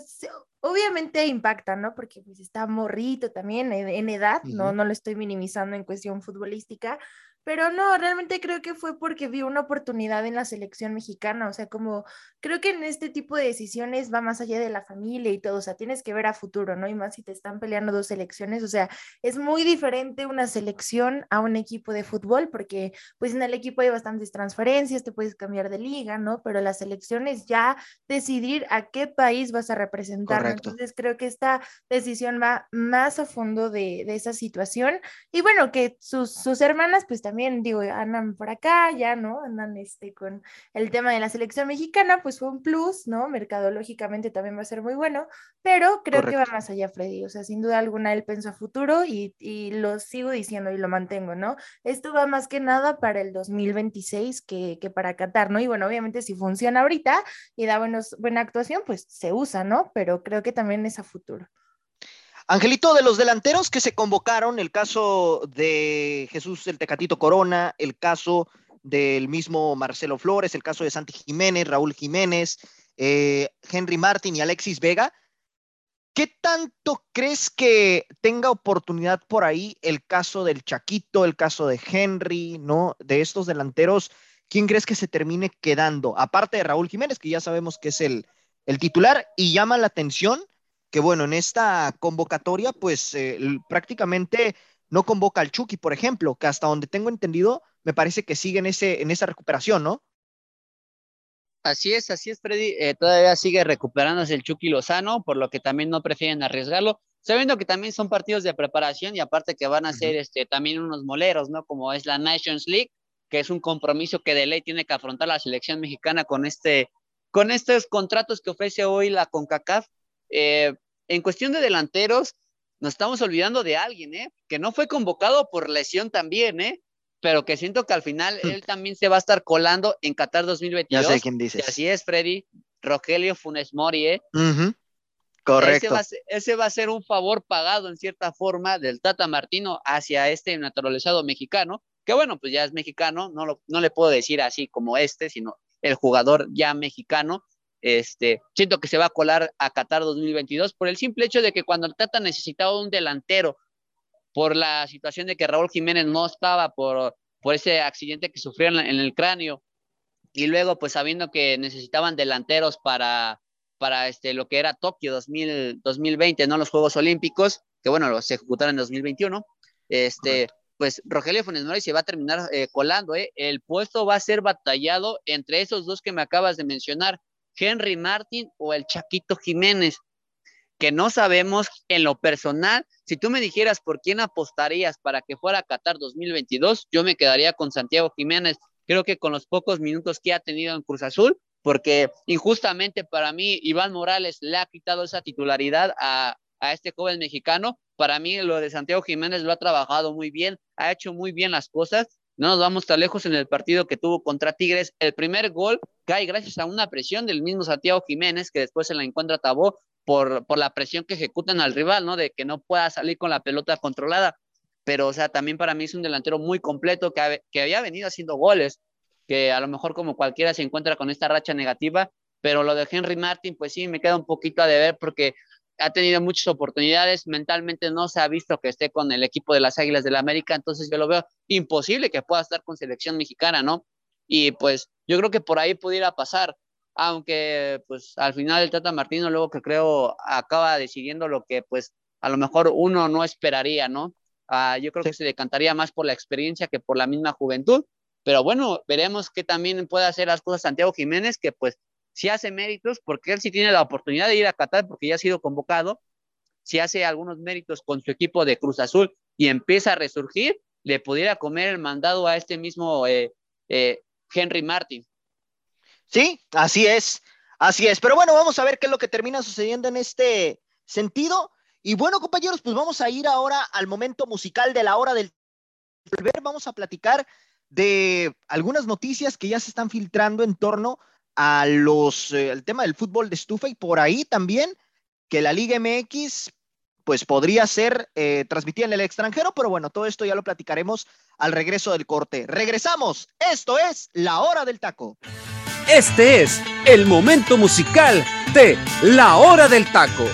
obviamente impacta, ¿no? Porque pues está morrito también en, edad, no, no lo estoy minimizando en cuestión futbolística, pero no, realmente creo que fue porque vi una oportunidad en la selección mexicana, o sea, como creo que en este tipo de decisiones va más allá de la familia y todo, o sea, tienes que ver a futuro, ¿no? Y más si te están peleando dos selecciones, o sea, es muy diferente una selección a un equipo de fútbol, porque pues en el equipo hay bastantes transferencias, te puedes cambiar de liga, ¿no? Pero la selección es ya decidir a qué país vas a representar, entonces creo que esta decisión va más a fondo de, de esa situación y bueno, que sus, sus hermanas pues también, digo, andan por acá, ya, ¿no? Andan este, con el tema de la selección mexicana, pues fue un plus, ¿no? Mercadológicamente también va a ser muy bueno, pero creo que va más allá, Freddy. O sea, sin duda alguna él pensó a futuro y, y, lo sigo diciendo y lo mantengo, ¿no? Esto va más que nada para el 2026 que, que para Qatar, ¿no? Y bueno, obviamente si funciona ahorita y da buenos, buena actuación, pues se usa, ¿no? Pero creo que también es a futuro. Angelito, de los delanteros que se convocaron, el caso de Jesús el Tecatito Corona, el caso del mismo Marcelo Flores, el caso de Santi Jiménez, Raúl Jiménez, eh, Henry Martin y Alexis Vega, ¿qué tanto crees que tenga oportunidad por ahí el caso del Chaquito, el caso de Henry, ¿no? De estos delanteros, ¿quién crees que se termine quedando? Aparte de Raúl Jiménez, que ya sabemos que es el, el titular, y llama la atención que bueno, en esta convocatoria, pues eh, prácticamente no convoca al Chucky, por ejemplo, que hasta donde tengo entendido, me parece que sigue en, ese, en esa recuperación, ¿no? Así es, así es, Freddy. Eh, todavía sigue recuperándose el Chucky Lozano, por lo que también no prefieren arriesgarlo, sabiendo que también son partidos de preparación y aparte que van a ser este, también unos moleros, ¿no? Como es la Nations League, que es un compromiso que de ley tiene que afrontar la selección mexicana con este con estos contratos que ofrece hoy la CONCACAF eh, en cuestión de delanteros, nos estamos olvidando de alguien, ¿eh? Que no fue convocado por lesión también, ¿eh? Pero que siento que al final él también se va a estar colando en Qatar 2022. Ya sé quién dices. así es, Freddy. Rogelio Funes Mori, ¿eh? Correcto. Ese va, a ser, un favor pagado en cierta forma del Tata Martino hacia este naturalizado mexicano, que bueno, pues ya es mexicano, no, no le puedo decir así como este, sino el jugador ya mexicano, este, siento que se va a colar a Qatar 2022 por el simple hecho de que cuando el Tata necesitaba un delantero por la situación de que Raúl Jiménez no estaba por, por ese accidente que sufrió en, el cráneo y luego pues sabiendo que necesitaban delanteros para, para este, lo que era Tokio 2000, 2020, ¿no? Los Juegos Olímpicos, que bueno, se ejecutaron en 2021, este, pues Rogelio Funes Mori se va a terminar eh, colando, ¿eh? El puesto va a ser batallado entre esos dos que me acabas de mencionar, Henry Martin o el Chaquito Jiménez, que no sabemos en lo personal. Si tú me dijeras por quién apostarías para que fuera a Qatar 2022, yo me quedaría con Santiago Jiménez. Creo que con los pocos minutos que ha tenido en Cruz Azul, porque injustamente para mí Iván Morales le ha quitado esa titularidad a, a este joven mexicano. Para mí lo de Santiago Jiménez lo ha trabajado muy bien, ha hecho muy bien las cosas no nos vamos tan lejos en el partido que tuvo contra Tigres. El primer gol cae gracias a una presión del mismo Santiago Jiménez, que después se la encuentra Tabó por, por la presión que ejecutan al rival, ¿no? De que no pueda salir con la pelota controlada. Pero, o sea, también para mí es un delantero muy completo que, que había venido haciendo goles, que a lo mejor como cualquiera se encuentra con esta racha negativa, pero lo de Henry Martin, pues sí, me queda un poquito a deber porque ha tenido muchas oportunidades, mentalmente no se ha visto que esté con el equipo de las Águilas del la América, entonces yo lo veo imposible que pueda estar con selección mexicana, ¿no? Y pues yo creo que por ahí pudiera pasar, aunque pues al final el Tata Martino luego que creo acaba decidiendo lo que pues a lo mejor uno no esperaría, ¿no? Ah, yo creo que se decantaría más por la experiencia que por la misma juventud, pero bueno, veremos que también puede hacer las cosas Santiago Jiménez, que pues si hace méritos, porque él sí tiene la oportunidad de ir a Qatar porque ya ha sido convocado, si hace algunos méritos con su equipo de Cruz Azul y empieza a resurgir, le pudiera comer el mandado a este mismo eh, eh, Henry Martin. Sí, así es, así es. Pero bueno, vamos a ver qué es lo que termina sucediendo en este sentido. Y bueno, compañeros, pues vamos a ir ahora al momento musical de la hora del volver. Vamos a platicar de algunas noticias que ya se están filtrando en torno a los, el eh, tema del fútbol de estufa y por ahí también que la Liga MX pues podría ser eh, transmitida en el extranjero, pero bueno, todo esto ya lo platicaremos al regreso del corte. Regresamos, esto es La Hora del Taco. Este es el momento musical de La Hora del Taco.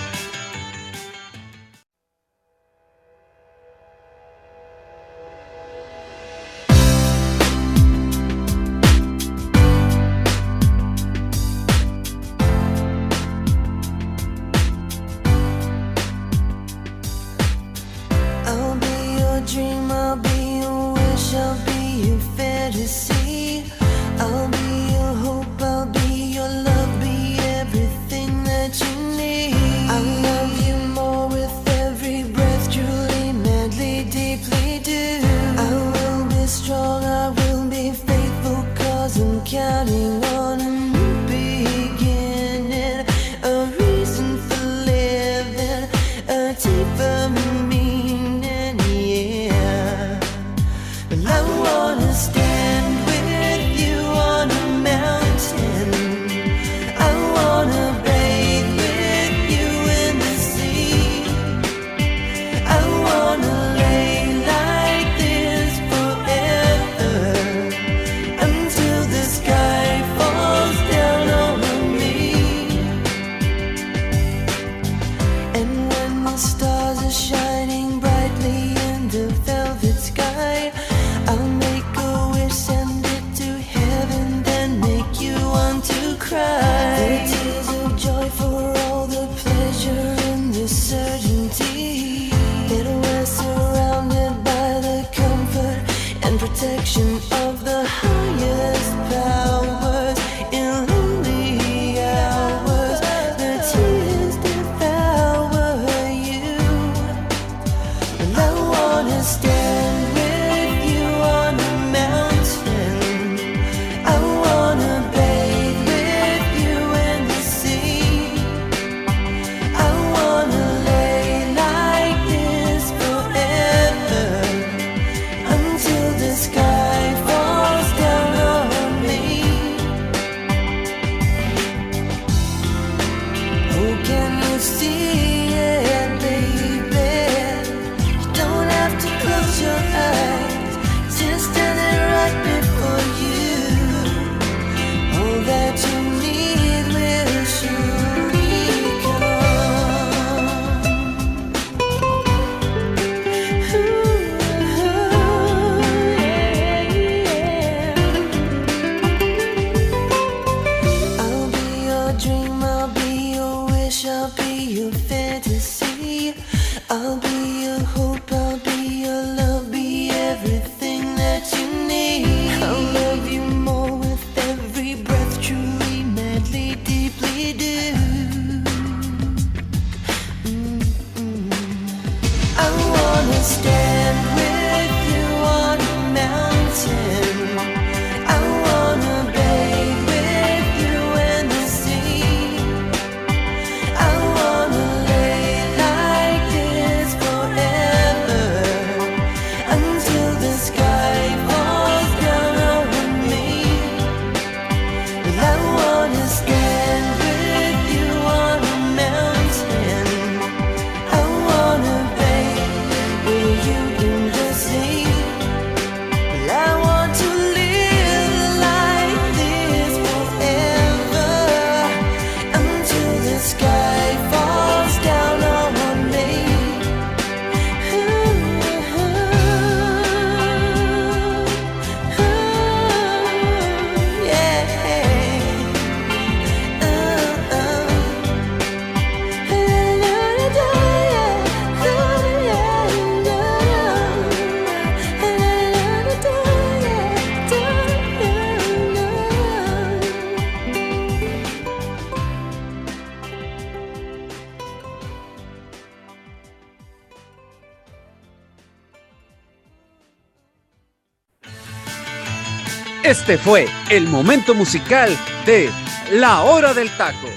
Este fue el momento musical de La Hora del Taco.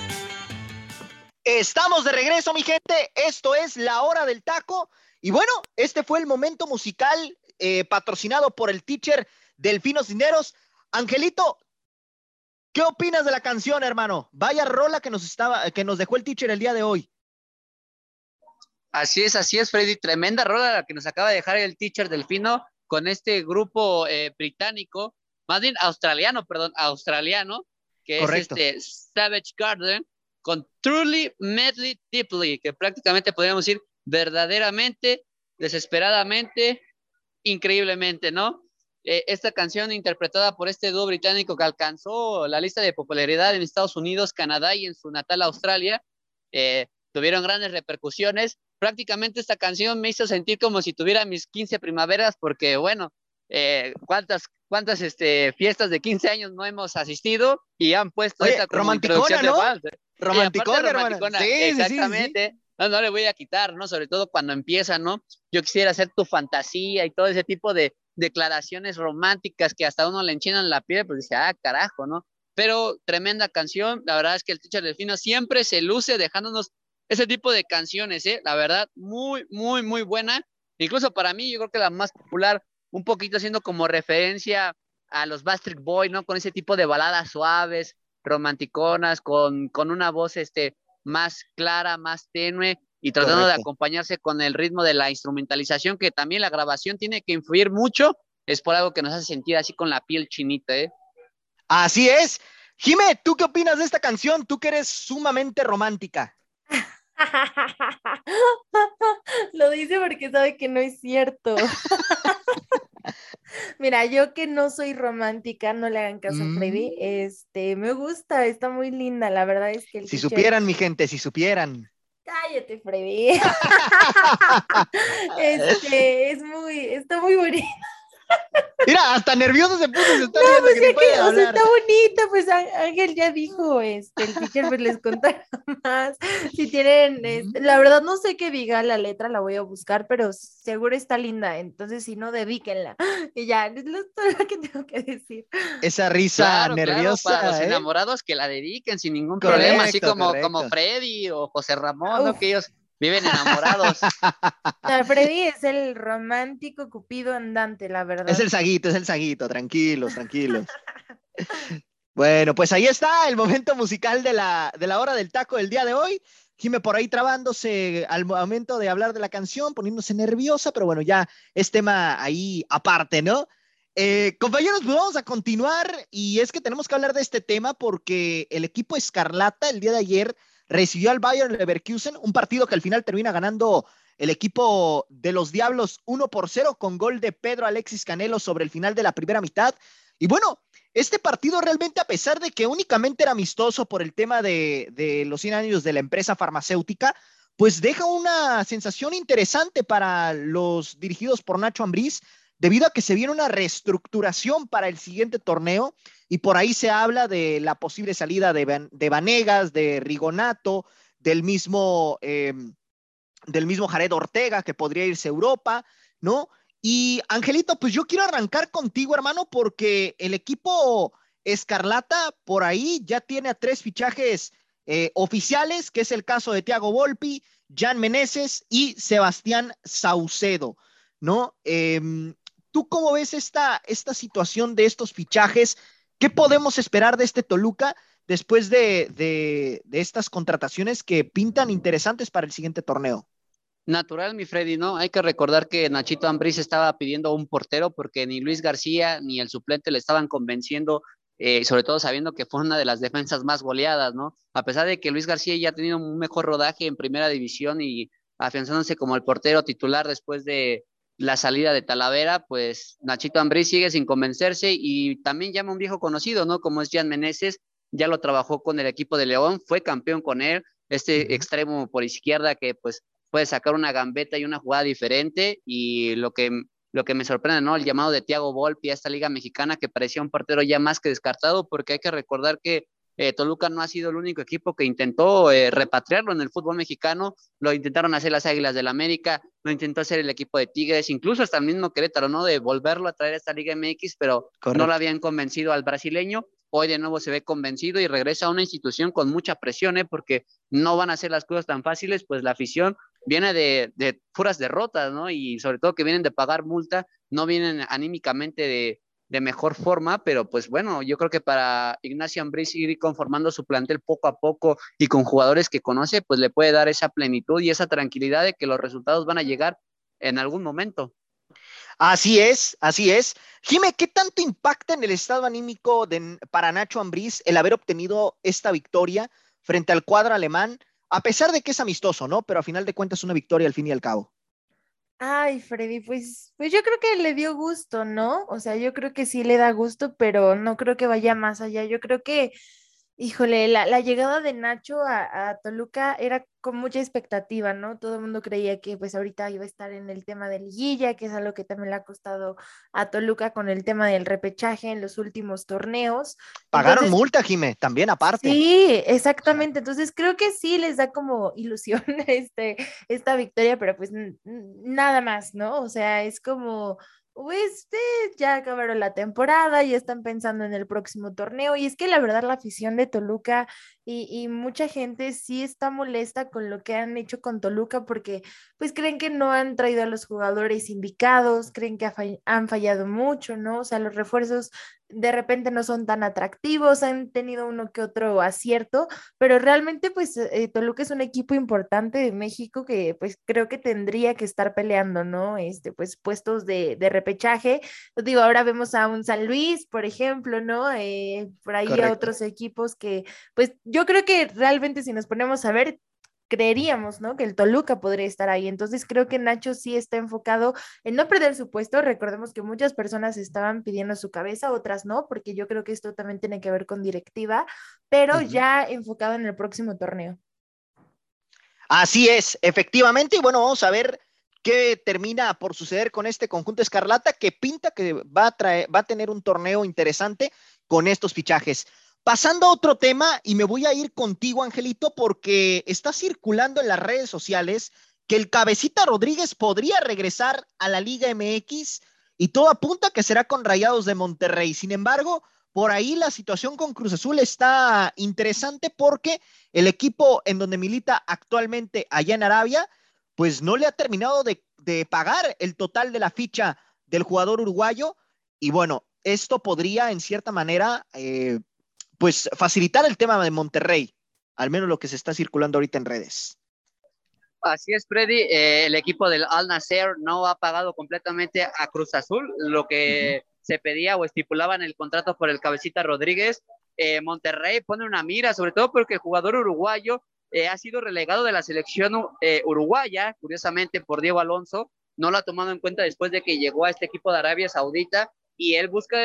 Estamos de regreso, mi gente. Esto es La Hora del Taco. Y bueno, este fue el momento musical eh, patrocinado por el teacher Delfino Cineros. Angelito, ¿qué opinas de la canción, hermano? Vaya rola que nos, estaba, que nos dejó el teacher el día de hoy. Así es, así es, Freddy. Tremenda rola la que nos acaba de dejar el teacher Delfino con este grupo eh, británico más bien australiano, perdón, australiano, que es este Savage Garden, con Truly, Medley, Deeply, que prácticamente podríamos decir verdaderamente, desesperadamente, increíblemente, ¿no? Eh, esta canción interpretada por este dúo británico que alcanzó la lista de popularidad en Estados Unidos, Canadá y en su natal Australia, eh, tuvieron grandes repercusiones. Prácticamente esta canción me hizo sentir como si tuviera mis 15 primaveras, porque bueno, eh, cuántas, cuántas este, fiestas de 15 años no hemos asistido y han puesto esta como introducción ¿no? de Romanticona, Sí, exactamente. no, no le voy a quitar, ¿no? Sobre todo cuando empieza, ¿no? Yo quisiera hacer tu fantasía y todo ese tipo de declaraciones románticas que hasta uno le enchinan la piel, pues dice, ah, carajo, ¿no? Pero tremenda canción, la verdad es que el Teacher Delfino siempre se luce dejándonos ese tipo de canciones, ¿eh? La verdad, muy, muy, muy buena. Incluso para mí, yo creo que la más popular un poquito haciendo como referencia a los Bastric Boy, ¿no? Con ese tipo de baladas suaves, romanticonas, con, con una voz este, más clara, más tenue y tratando de acompañarse con el ritmo de la instrumentalización, que también la grabación tiene que influir mucho, es por algo que nos hace sentir así con la piel chinita, ¿eh? Así es. Jime, ¿tú qué opinas de esta canción? Tú que eres sumamente romántica. [laughs] [laughs] [laughs] Lo dice porque sabe que no es cierto. [laughs] Mira, yo que no soy romántica, no le hagan caso a Freddy. Mm. Este, me gusta, está muy linda. La verdad es que Si supieran, mi gente, si supieran. Cállate, Freddy. este, es muy, está muy bonita. Mira, hasta nervioso se puso, se está no, pues que, que o sea, está bonita, pues Ángel ya dijo, este, el teacher pues les contará [laughs] más. Si tienen, este, la verdad no sé qué diga la letra, la voy a buscar, pero seguro está linda, entonces si no, dedíquenla. [gasps] Y ya, es todo lo que tengo que decir. Esa risa nerviosa. para los ¿eh? enamorados que la dediquen sin ningún problema, así como, como Freddy o José Ramón, ¿no? que ellos Viven enamorados. [laughs] Freddy es el romántico cupido andante, la verdad. Es el saguito, es el saguito, tranquilos, tranquilos. [laughs] bueno, pues ahí está el momento musical de la, de la hora del taco del día de hoy. Jime por ahí trabándose al momento de hablar de la canción, poniéndose nerviosa, pero bueno, ya es tema ahí aparte, ¿no? Eh, compañeros, pues vamos a continuar y es que tenemos que hablar de este tema porque el equipo Escarlata el día de ayer recibió al Bayern Leverkusen, un partido que al final termina ganando el equipo de los Diablos 1 por 0 con gol de Pedro Alexis Canelo sobre el final de la primera mitad. Y bueno, este partido realmente, a pesar de que únicamente era amistoso por el tema de, los 100 años de la empresa farmacéutica, pues deja una sensación interesante para los dirigidos por Nacho Ambriz, debido a que se viene una reestructuración para el siguiente torneo y por ahí se habla de la posible salida de, Vanegas, de Rigonato, del mismo em, del mismo Jared Ortega, que podría irse a Europa, ¿no? Y Angelito, pues yo quiero arrancar contigo, hermano, porque el equipo Escarlata por ahí ya tiene a tres fichajes eh, oficiales, que es el caso de Thiago Volpi, Jan Meneses y Sebastián Saucedo, ¿no? Em, ¿Tú cómo ves esta, esta situación de estos fichajes? ¿Qué podemos esperar de este Toluca después de, de, estas contrataciones que pintan interesantes para el siguiente torneo? Natural, mi Freddy, ¿no? Hay que recordar que Nachito Ambriz estaba pidiendo un portero porque ni Luis García ni el suplente le estaban convenciendo, eh, sobre todo sabiendo que fue una de las defensas más goleadas, ¿no? A pesar de que Luis García ya ha tenido un mejor rodaje en primera división y afianzándose como el portero titular después de la salida de Talavera, pues Nachito Ambriz sigue sin convencerse y también llama un viejo conocido, ¿no? Como es Jan Meneses, ya lo trabajó con el equipo de León, fue campeón con él, este extremo por izquierda que pues puede sacar una gambeta y una jugada diferente y lo que, lo que me sorprende, ¿no? El llamado de Thiago Volpi a esta liga mexicana que parecía un portero ya más que descartado porque hay que recordar que eh, Toluca no ha sido el único equipo que intentó eh, repatriarlo en el fútbol mexicano, lo intentaron hacer las Águilas del América, lo intentó hacer el equipo de Tigres, incluso hasta el mismo Querétaro, ¿no? De volverlo a traer a esta Liga MX, pero no lo habían convencido al brasileño hoy de nuevo se ve convencido y regresa a una institución con mucha presión, ¿eh? porque no van a ser las cosas tan fáciles, pues la afición viene de, de puras derrotas, ¿no? Y sobre todo que vienen de pagar multa, no vienen anímicamente de, de mejor forma, pero pues bueno, yo creo que para Ignacio Ambriz ir conformando su plantel poco a poco y con jugadores que conoce, pues le puede dar esa plenitud y esa tranquilidad de que los resultados van a llegar en algún momento. Así es, así es. Jime, ¿qué tanto impacta en el estado anímico de, para Nacho Ambriz el haber obtenido esta victoria frente al cuadro alemán, a pesar de que es amistoso, ¿no? Pero a final de cuentas una victoria al fin y al cabo. Ay, Freddy, pues, pues yo creo que le dio gusto, ¿no? O sea, yo creo que sí le da gusto, pero no creo que vaya más allá. Yo creo que Híjole, la, llegada de Nacho a, Toluca era con mucha expectativa, ¿no? Todo el mundo creía que pues ahorita iba a estar en el tema de liguilla, que es algo que también le ha costado a Toluca con el tema del repechaje en los últimos torneos. Pagaron multa, Jime, también aparte. Sí, exactamente. Entonces creo que sí les da como ilusión [laughs] este, esta victoria, pero pues nada más, ¿no? O sea, es como pues ya acabaron la temporada, y están pensando en el próximo torneo. Y es que la verdad la afición de Toluca y, mucha gente sí está molesta con lo que han hecho con Toluca porque pues creen que no han traído a los jugadores indicados, creen que han fallado mucho, ¿no? O sea, los refuerzos de repente no son tan atractivos, han tenido uno que otro acierto, pero realmente pues eh, Toluca es un equipo importante de México que pues creo que tendría que estar peleando, ¿no? Este, pues puestos de, de repechaje. Digo, ahora vemos a un San Luis, por ejemplo, ¿no? Eh, por ahí a otros equipos que pues yo creo que realmente si nos ponemos a ver, creeríamos, ¿no? Que el Toluca podría estar ahí. Entonces creo que Nacho sí está enfocado en no perder su puesto. Recordemos que muchas personas estaban pidiendo su cabeza, otras no, porque yo creo que esto también tiene que ver con directiva, pero ya enfocado en el próximo torneo. Así es, efectivamente. Y bueno, vamos a ver qué termina por suceder con este conjunto Escarlata que pinta que va a, traer, va a tener un torneo interesante con estos fichajes. Pasando a otro tema, y me voy a ir contigo, Angelito, porque está circulando en las redes sociales que el cabecita Rodríguez podría regresar a la Liga MX y todo apunta que será con Rayados de Monterrey. Sin embargo, por ahí la situación con Cruz Azul está interesante porque el equipo en donde milita actualmente allá en Arabia, pues no le ha terminado de, pagar el total de la ficha del jugador uruguayo. Y bueno, esto podría en cierta manera eh, pues facilitar el tema de Monterrey. al menos lo que se está circulando ahorita en redes. Así es, Freddy. Eh, el equipo del Al Nasser no ha pagado completamente a Cruz Azul lo que se pedía o estipulaba en el contrato por el Cabecita Rodríguez. Eh, Monterrey pone una mira, sobre todo porque el jugador uruguayo eh, ha sido relegado de la selección uruguaya, curiosamente por Diego Alonso. No lo ha tomado en cuenta después de que llegó a este equipo de Arabia Saudita y él busca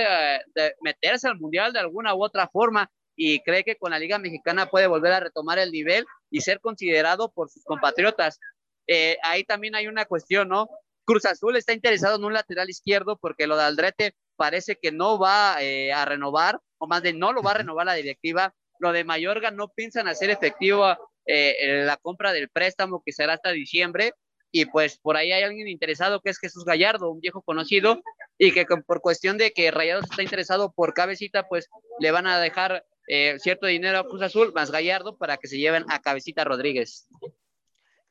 meterse al Mundial de alguna u otra forma y cree que con la Liga Mexicana puede volver a retomar el nivel y ser considerado por sus compatriotas. Eh, ahí también hay una cuestión, ¿no? Cruz Azul está interesado en un lateral izquierdo porque lo de Aldrete parece que no va eh, a renovar, o más de no lo va a renovar la directiva. Lo de Mayorga no piensan hacer efectivo eh, la compra del préstamo que será hasta diciembre. Y pues por ahí hay alguien interesado que es Jesús Gallardo, un viejo conocido, y que por cuestión de que Rayados está interesado por cabecita, pues le van a dejar eh, cierto dinero a Cruz Azul más Gallardo para que se lleven a Cabecita Rodríguez.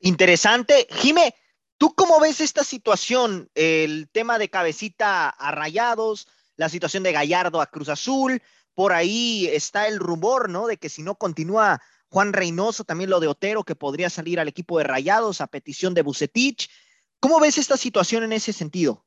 Interesante. Jime, ¿tú cómo ves esta situación? El tema de Cabecita a Rayados, la situación de Gallardo a Cruz Azul. Por ahí está el rumor, ¿no? De que si no continúa Juan Reynoso, también lo de Otero, que podría salir al equipo de Rayados a petición de Bucetich. ¿Cómo ves esta situación en ese sentido?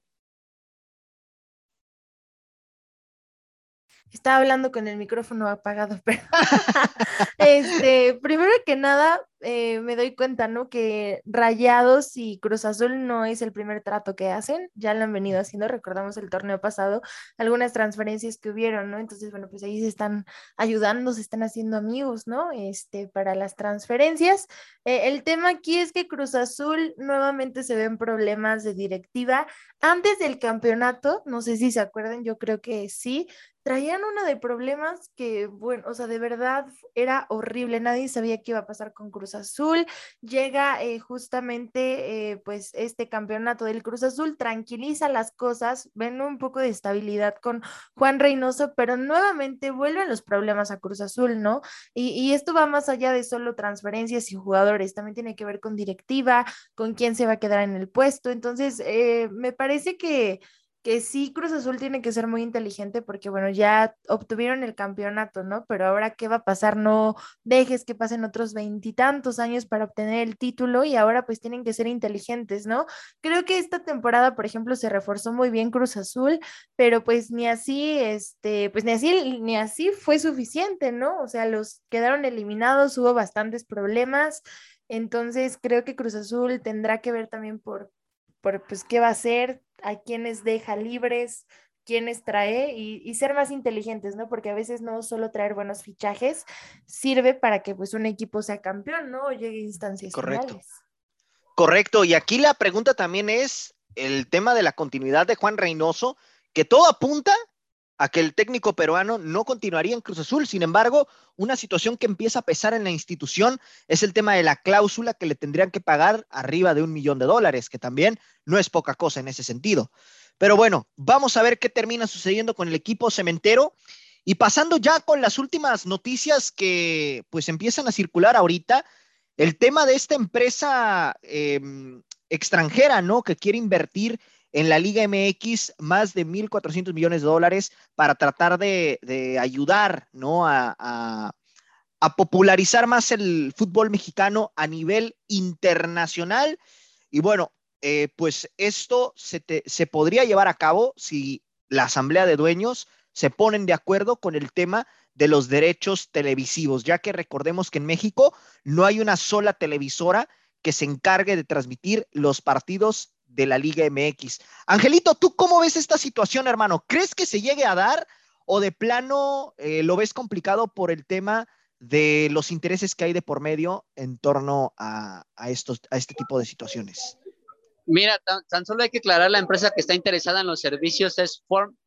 Estaba hablando con el micrófono apagado, pero [laughs] este, primero que nada, eh, me doy cuenta, ¿no? Que Rayados y Cruz Azul no es el primer trato que hacen, ya lo han venido haciendo, recordamos el torneo pasado, algunas transferencias que hubieron, ¿no? Entonces, bueno, pues ahí se están ayudando, se están haciendo amigos, ¿no? Este, para las transferencias. Eh, el tema aquí es que Cruz Azul nuevamente se ven problemas de directiva. Antes del campeonato, no sé si se acuerdan, yo creo que sí, traían uno de problemas que, bueno, o sea, de verdad era horrible, nadie sabía qué iba a pasar con Cruz Azul, llega eh, justamente eh, pues este campeonato del Cruz Azul, tranquiliza las cosas, ven un poco de estabilidad con Juan Reynoso, pero nuevamente vuelven los problemas a Cruz Azul, ¿no? Y, esto va más allá de solo transferencias y jugadores, también tiene que ver con directiva, con quién se va a quedar en el puesto, entonces eh, me parece que que sí Cruz Azul tiene que ser muy inteligente porque, bueno, ya obtuvieron el campeonato, ¿no? Pero ahora, ¿qué va a pasar? No dejes que pasen otros veintitantos años para obtener el título y ahora pues tienen que ser inteligentes, ¿no? Creo que esta temporada, por ejemplo, se reforzó muy bien Cruz Azul, pero pues ni así, este, pues ni así, ni así fue suficiente, ¿no? O sea, los quedaron eliminados, hubo bastantes problemas. Entonces, creo que Cruz Azul tendrá que ver también por, por pues, qué va a hacer, a quienes deja libres, quienes trae y, ser más inteligentes, ¿no? Porque a veces no solo traer buenos fichajes sirve para que pues un equipo sea campeón, ¿no? O llegue a instancias Correcto. Correcto. Y aquí la pregunta también es el tema de la continuidad de Juan Reynoso, que todo apunta a que el técnico peruano no continuaría en Cruz Azul. Sin embargo, una situación que empieza a pesar en la institución es el tema de la cláusula que le tendrían que pagar arriba de un millón de dólares, que también no es poca cosa en ese sentido. Pero bueno, vamos a ver qué termina sucediendo con el equipo cementero. Y pasando ya con las últimas noticias que pues empiezan a circular ahorita, el tema de esta empresa em, extranjera, ¿no? Que quiere invertir en la Liga MX más de 1.400 millones de dólares para tratar de, ayudar. A, popularizar más el fútbol mexicano a nivel internacional. Y bueno, eh, pues esto se, se podría llevar a cabo si la Asamblea de Dueños se ponen de acuerdo con el tema de los derechos televisivos, ya que recordemos que en México no hay una sola televisora que se encargue de transmitir los partidos de la Liga MX. Angelito, ¿tú cómo ves esta situación, hermano? ¿Crees que se llegue a dar o de plano eh, lo ves complicado por el tema de los intereses que hay de por medio en torno a, estos, a este tipo de situaciones? Mira, tan, solo hay que aclarar, la empresa que está interesada en los servicios es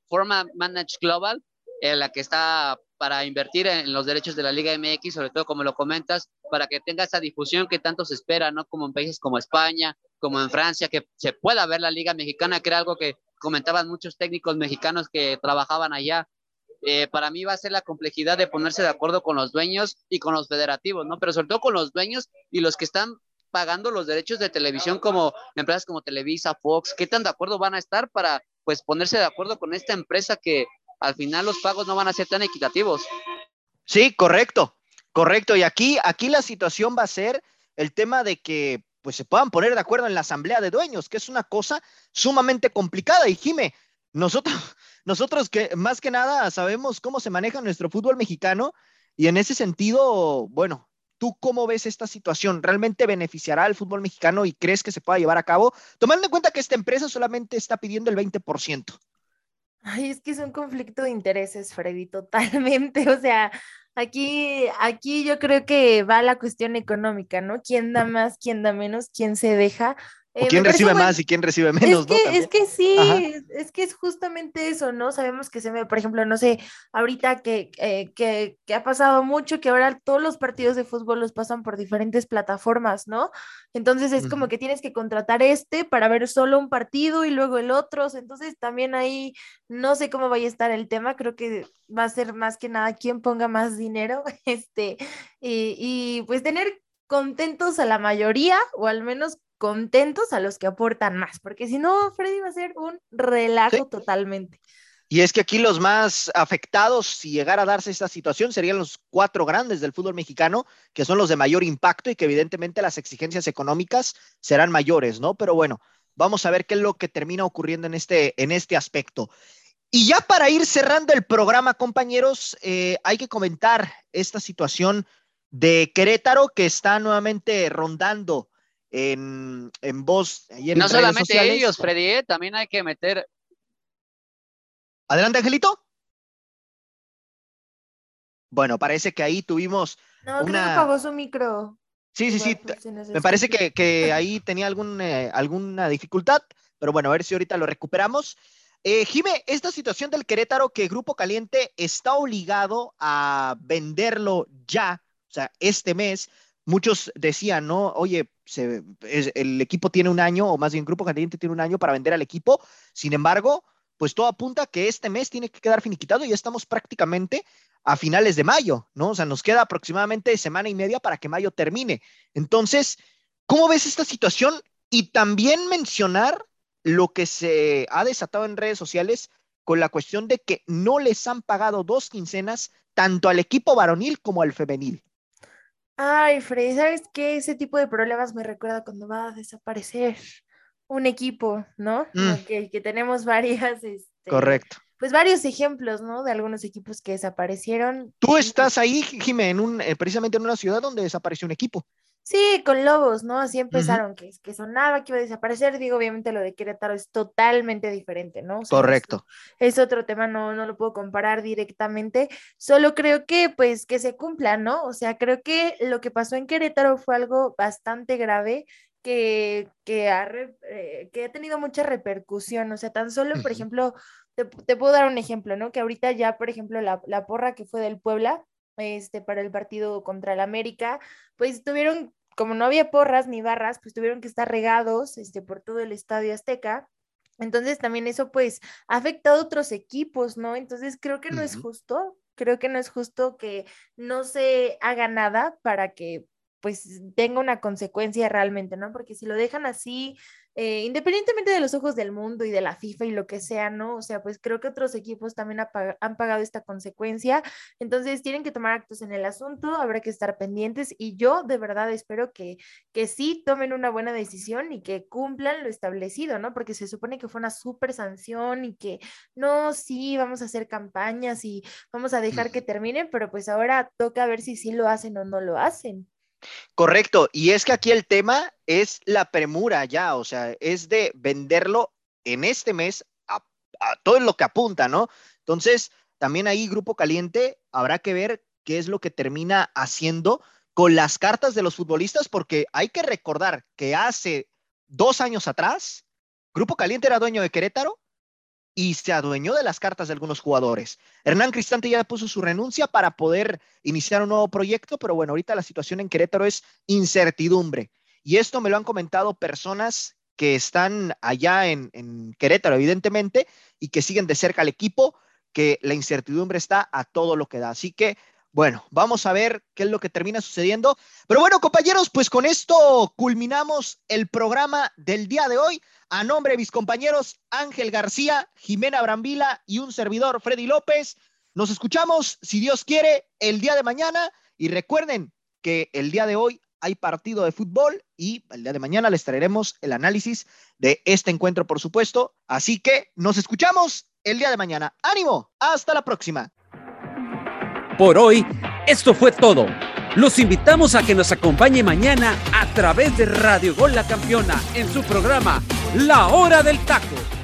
Forma Manage Global, en la que está para invertir en los derechos de la Liga MX, sobre todo como lo comentas, para que tenga esa difusión que tanto se espera, ¿no? Como en países como España, como en Francia, que se pueda ver la Liga Mexicana, que era algo que comentaban muchos técnicos mexicanos que trabajaban allá. Eh, para mí va a ser la complejidad de ponerse de acuerdo con los dueños y con los federativos, ¿no? Pero sobre todo con los dueños y los que están pagando los derechos de televisión como empresas como Televisa, Fox, ¿qué tan de acuerdo van a estar para pues ponerse de acuerdo con esta empresa que al final los pagos no van a ser tan equitativos. Sí, correcto. Correcto, y aquí, aquí la situación va a ser el tema de que pues se puedan poner de acuerdo en la asamblea de dueños, que es una cosa sumamente complicada. Y Jime, nosotros, [laughs] nosotros que más que nada sabemos cómo se maneja nuestro fútbol mexicano y en ese sentido, bueno, ¿tú cómo ves esta situación? ¿Realmente beneficiará al fútbol mexicano y crees que se pueda llevar a cabo? Tomando en cuenta que esta empresa solamente está pidiendo el 20%. Ay, es que es un conflicto de intereses, Freddy, totalmente. [laughs] O sea, aquí, aquí yo creo que va la cuestión económica, ¿no? ¿Quién da más, quién da menos, quién se deja? Eh, quién recibe más y quién recibe menos, es que, Es que sí, es que es justamente eso, ¿no? Sabemos que se ve, por ejemplo, no sé, ahorita que, eh, que, que, ha pasado mucho, que ahora todos los partidos de fútbol los pasan por diferentes plataformas, ¿no? Entonces es como que tienes que contratar este para ver solo un partido y luego el otro. Entonces también ahí no sé cómo vaya a estar el tema, creo que va a ser más que nada quien ponga más dinero, [laughs] este, y, y pues tener contentos a la mayoría, o al menos contentos a los que aportan más, porque si no, Freddy va a ser un relajo totalmente. Y es que aquí los más afectados, si llegara a darse esta situación, serían los cuatro grandes del fútbol mexicano, que son los de mayor impacto y que evidentemente las exigencias económicas serán mayores, ¿no? Pero bueno, vamos a ver qué es lo que termina ocurriendo en este, en este aspecto. Y ya para ir cerrando el programa, compañeros, eh, hay que comentar esta situación de Querétaro que está nuevamente rondando en, en voz. Y en no solamente ellos, Freddy, ¿eh? también hay que meter. Adelante, Angelito. Bueno, parece que ahí tuvimos. No, una... creo que su micro. Sí, sí, sí. Me parece que, que ahí tenía algún, eh, alguna dificultad, pero bueno, a ver si ahorita lo recuperamos. Eh, Jime, esta situación del Querétaro que Grupo Caliente está obligado a venderlo ya, o sea, este mes, muchos decían, ¿no? Oye, el equipo tiene un año, o más bien Grupo Caliente tiene un año para vender al equipo. Sin embargo, pues todo apunta que este mes tiene que quedar finiquitado y ya estamos prácticamente a finales de mayo, ¿no? O sea, nos queda aproximadamente semana y media para que mayo termine. Entonces, ¿cómo ves esta situación? Y también mencionar lo que se ha desatado en redes sociales con la cuestión de que no les han pagado dos quincenas tanto al equipo varonil como al femenil. Ay, Freddy, ¿sabes qué? Ese tipo de problemas me recuerda cuando va a desaparecer un equipo, ¿no? Mm. Que, que, tenemos [laughs] varias. Este, Correcto. Pues varios ejemplos, ¿no? De algunos equipos que desaparecieron. Tú estás ahí, Jimé, en un, eh, precisamente en una ciudad donde desapareció un equipo. Sí, con Lobos, ¿no? Así empezaron, que, que sonaba que iba a desaparecer. Digo, obviamente lo de Querétaro es totalmente diferente, ¿no? Correcto. Es, otro tema, no, no lo puedo comparar directamente. Solo creo que, pues, que se cumpla, ¿no? O sea, creo que lo que pasó en Querétaro fue algo bastante grave que, que, ha, eh, que ha tenido mucha repercusión. O sea, tan solo, por ejemplo, te, te, puedo dar un ejemplo, ¿no? Que ahorita ya, por ejemplo, la, la porra que fue del Puebla, este, para el partido contra el América, pues tuvieron, como no había porras ni barras, pues tuvieron que estar regados este, por todo el estadio Azteca. Entonces también eso pues ha afectado a otros equipos, ¿no? Entonces creo que no es justo, creo que no es justo que no se haga nada para que pues tenga una consecuencia realmente, ¿no? Porque si lo dejan así, eh, independientemente de los ojos del mundo y de la FIFA y lo que sea, ¿no? O sea, pues creo que otros equipos también han pagado esta consecuencia, entonces tienen que tomar actos en el asunto, habrá que estar pendientes y yo de verdad espero que, que sí tomen una buena decisión y que cumplan lo establecido, ¿no? Porque se supone que fue una súper sanción y que no, sí, vamos a hacer campañas y vamos a dejar que terminen, pero pues ahora toca ver si sí lo hacen o no lo hacen. Correcto, y es que aquí el tema es la premura ya, o sea, es de venderlo en este mes a, todo lo que apunta, ¿no? Entonces, también ahí Grupo Caliente habrá que ver qué es lo que termina haciendo con las cartas de los futbolistas, porque hay que recordar que hace dos años atrás, Grupo Caliente era dueño de Querétaro y se adueñó de las cartas de algunos jugadores. Hernán Cristante ya puso su renuncia para poder iniciar un nuevo proyecto, pero bueno, ahorita la situación en Querétaro es incertidumbre. Y esto me lo han comentado personas que están allá en, en Querétaro, evidentemente, y que siguen de cerca al equipo, que la incertidumbre está a todo lo que da. Así que bueno, vamos a ver qué es lo que termina sucediendo. Pero bueno, compañeros, pues con esto culminamos el programa del día de hoy. A nombre de mis compañeros Ángel García, Jimena Brambila y un servidor, Freddy López, nos escuchamos, si Dios quiere, el día de mañana Y recuerden que el día de hoy hay partido de fútbol y el día de mañana les traeremos el análisis de este encuentro, por supuesto. Así que nos escuchamos el día de mañana. Ánimo, hasta la próxima. Por hoy, esto fue todo. Los invitamos a que nos acompañe mañana a través de Radio Gol La Campeona en su programa La Hora del Taco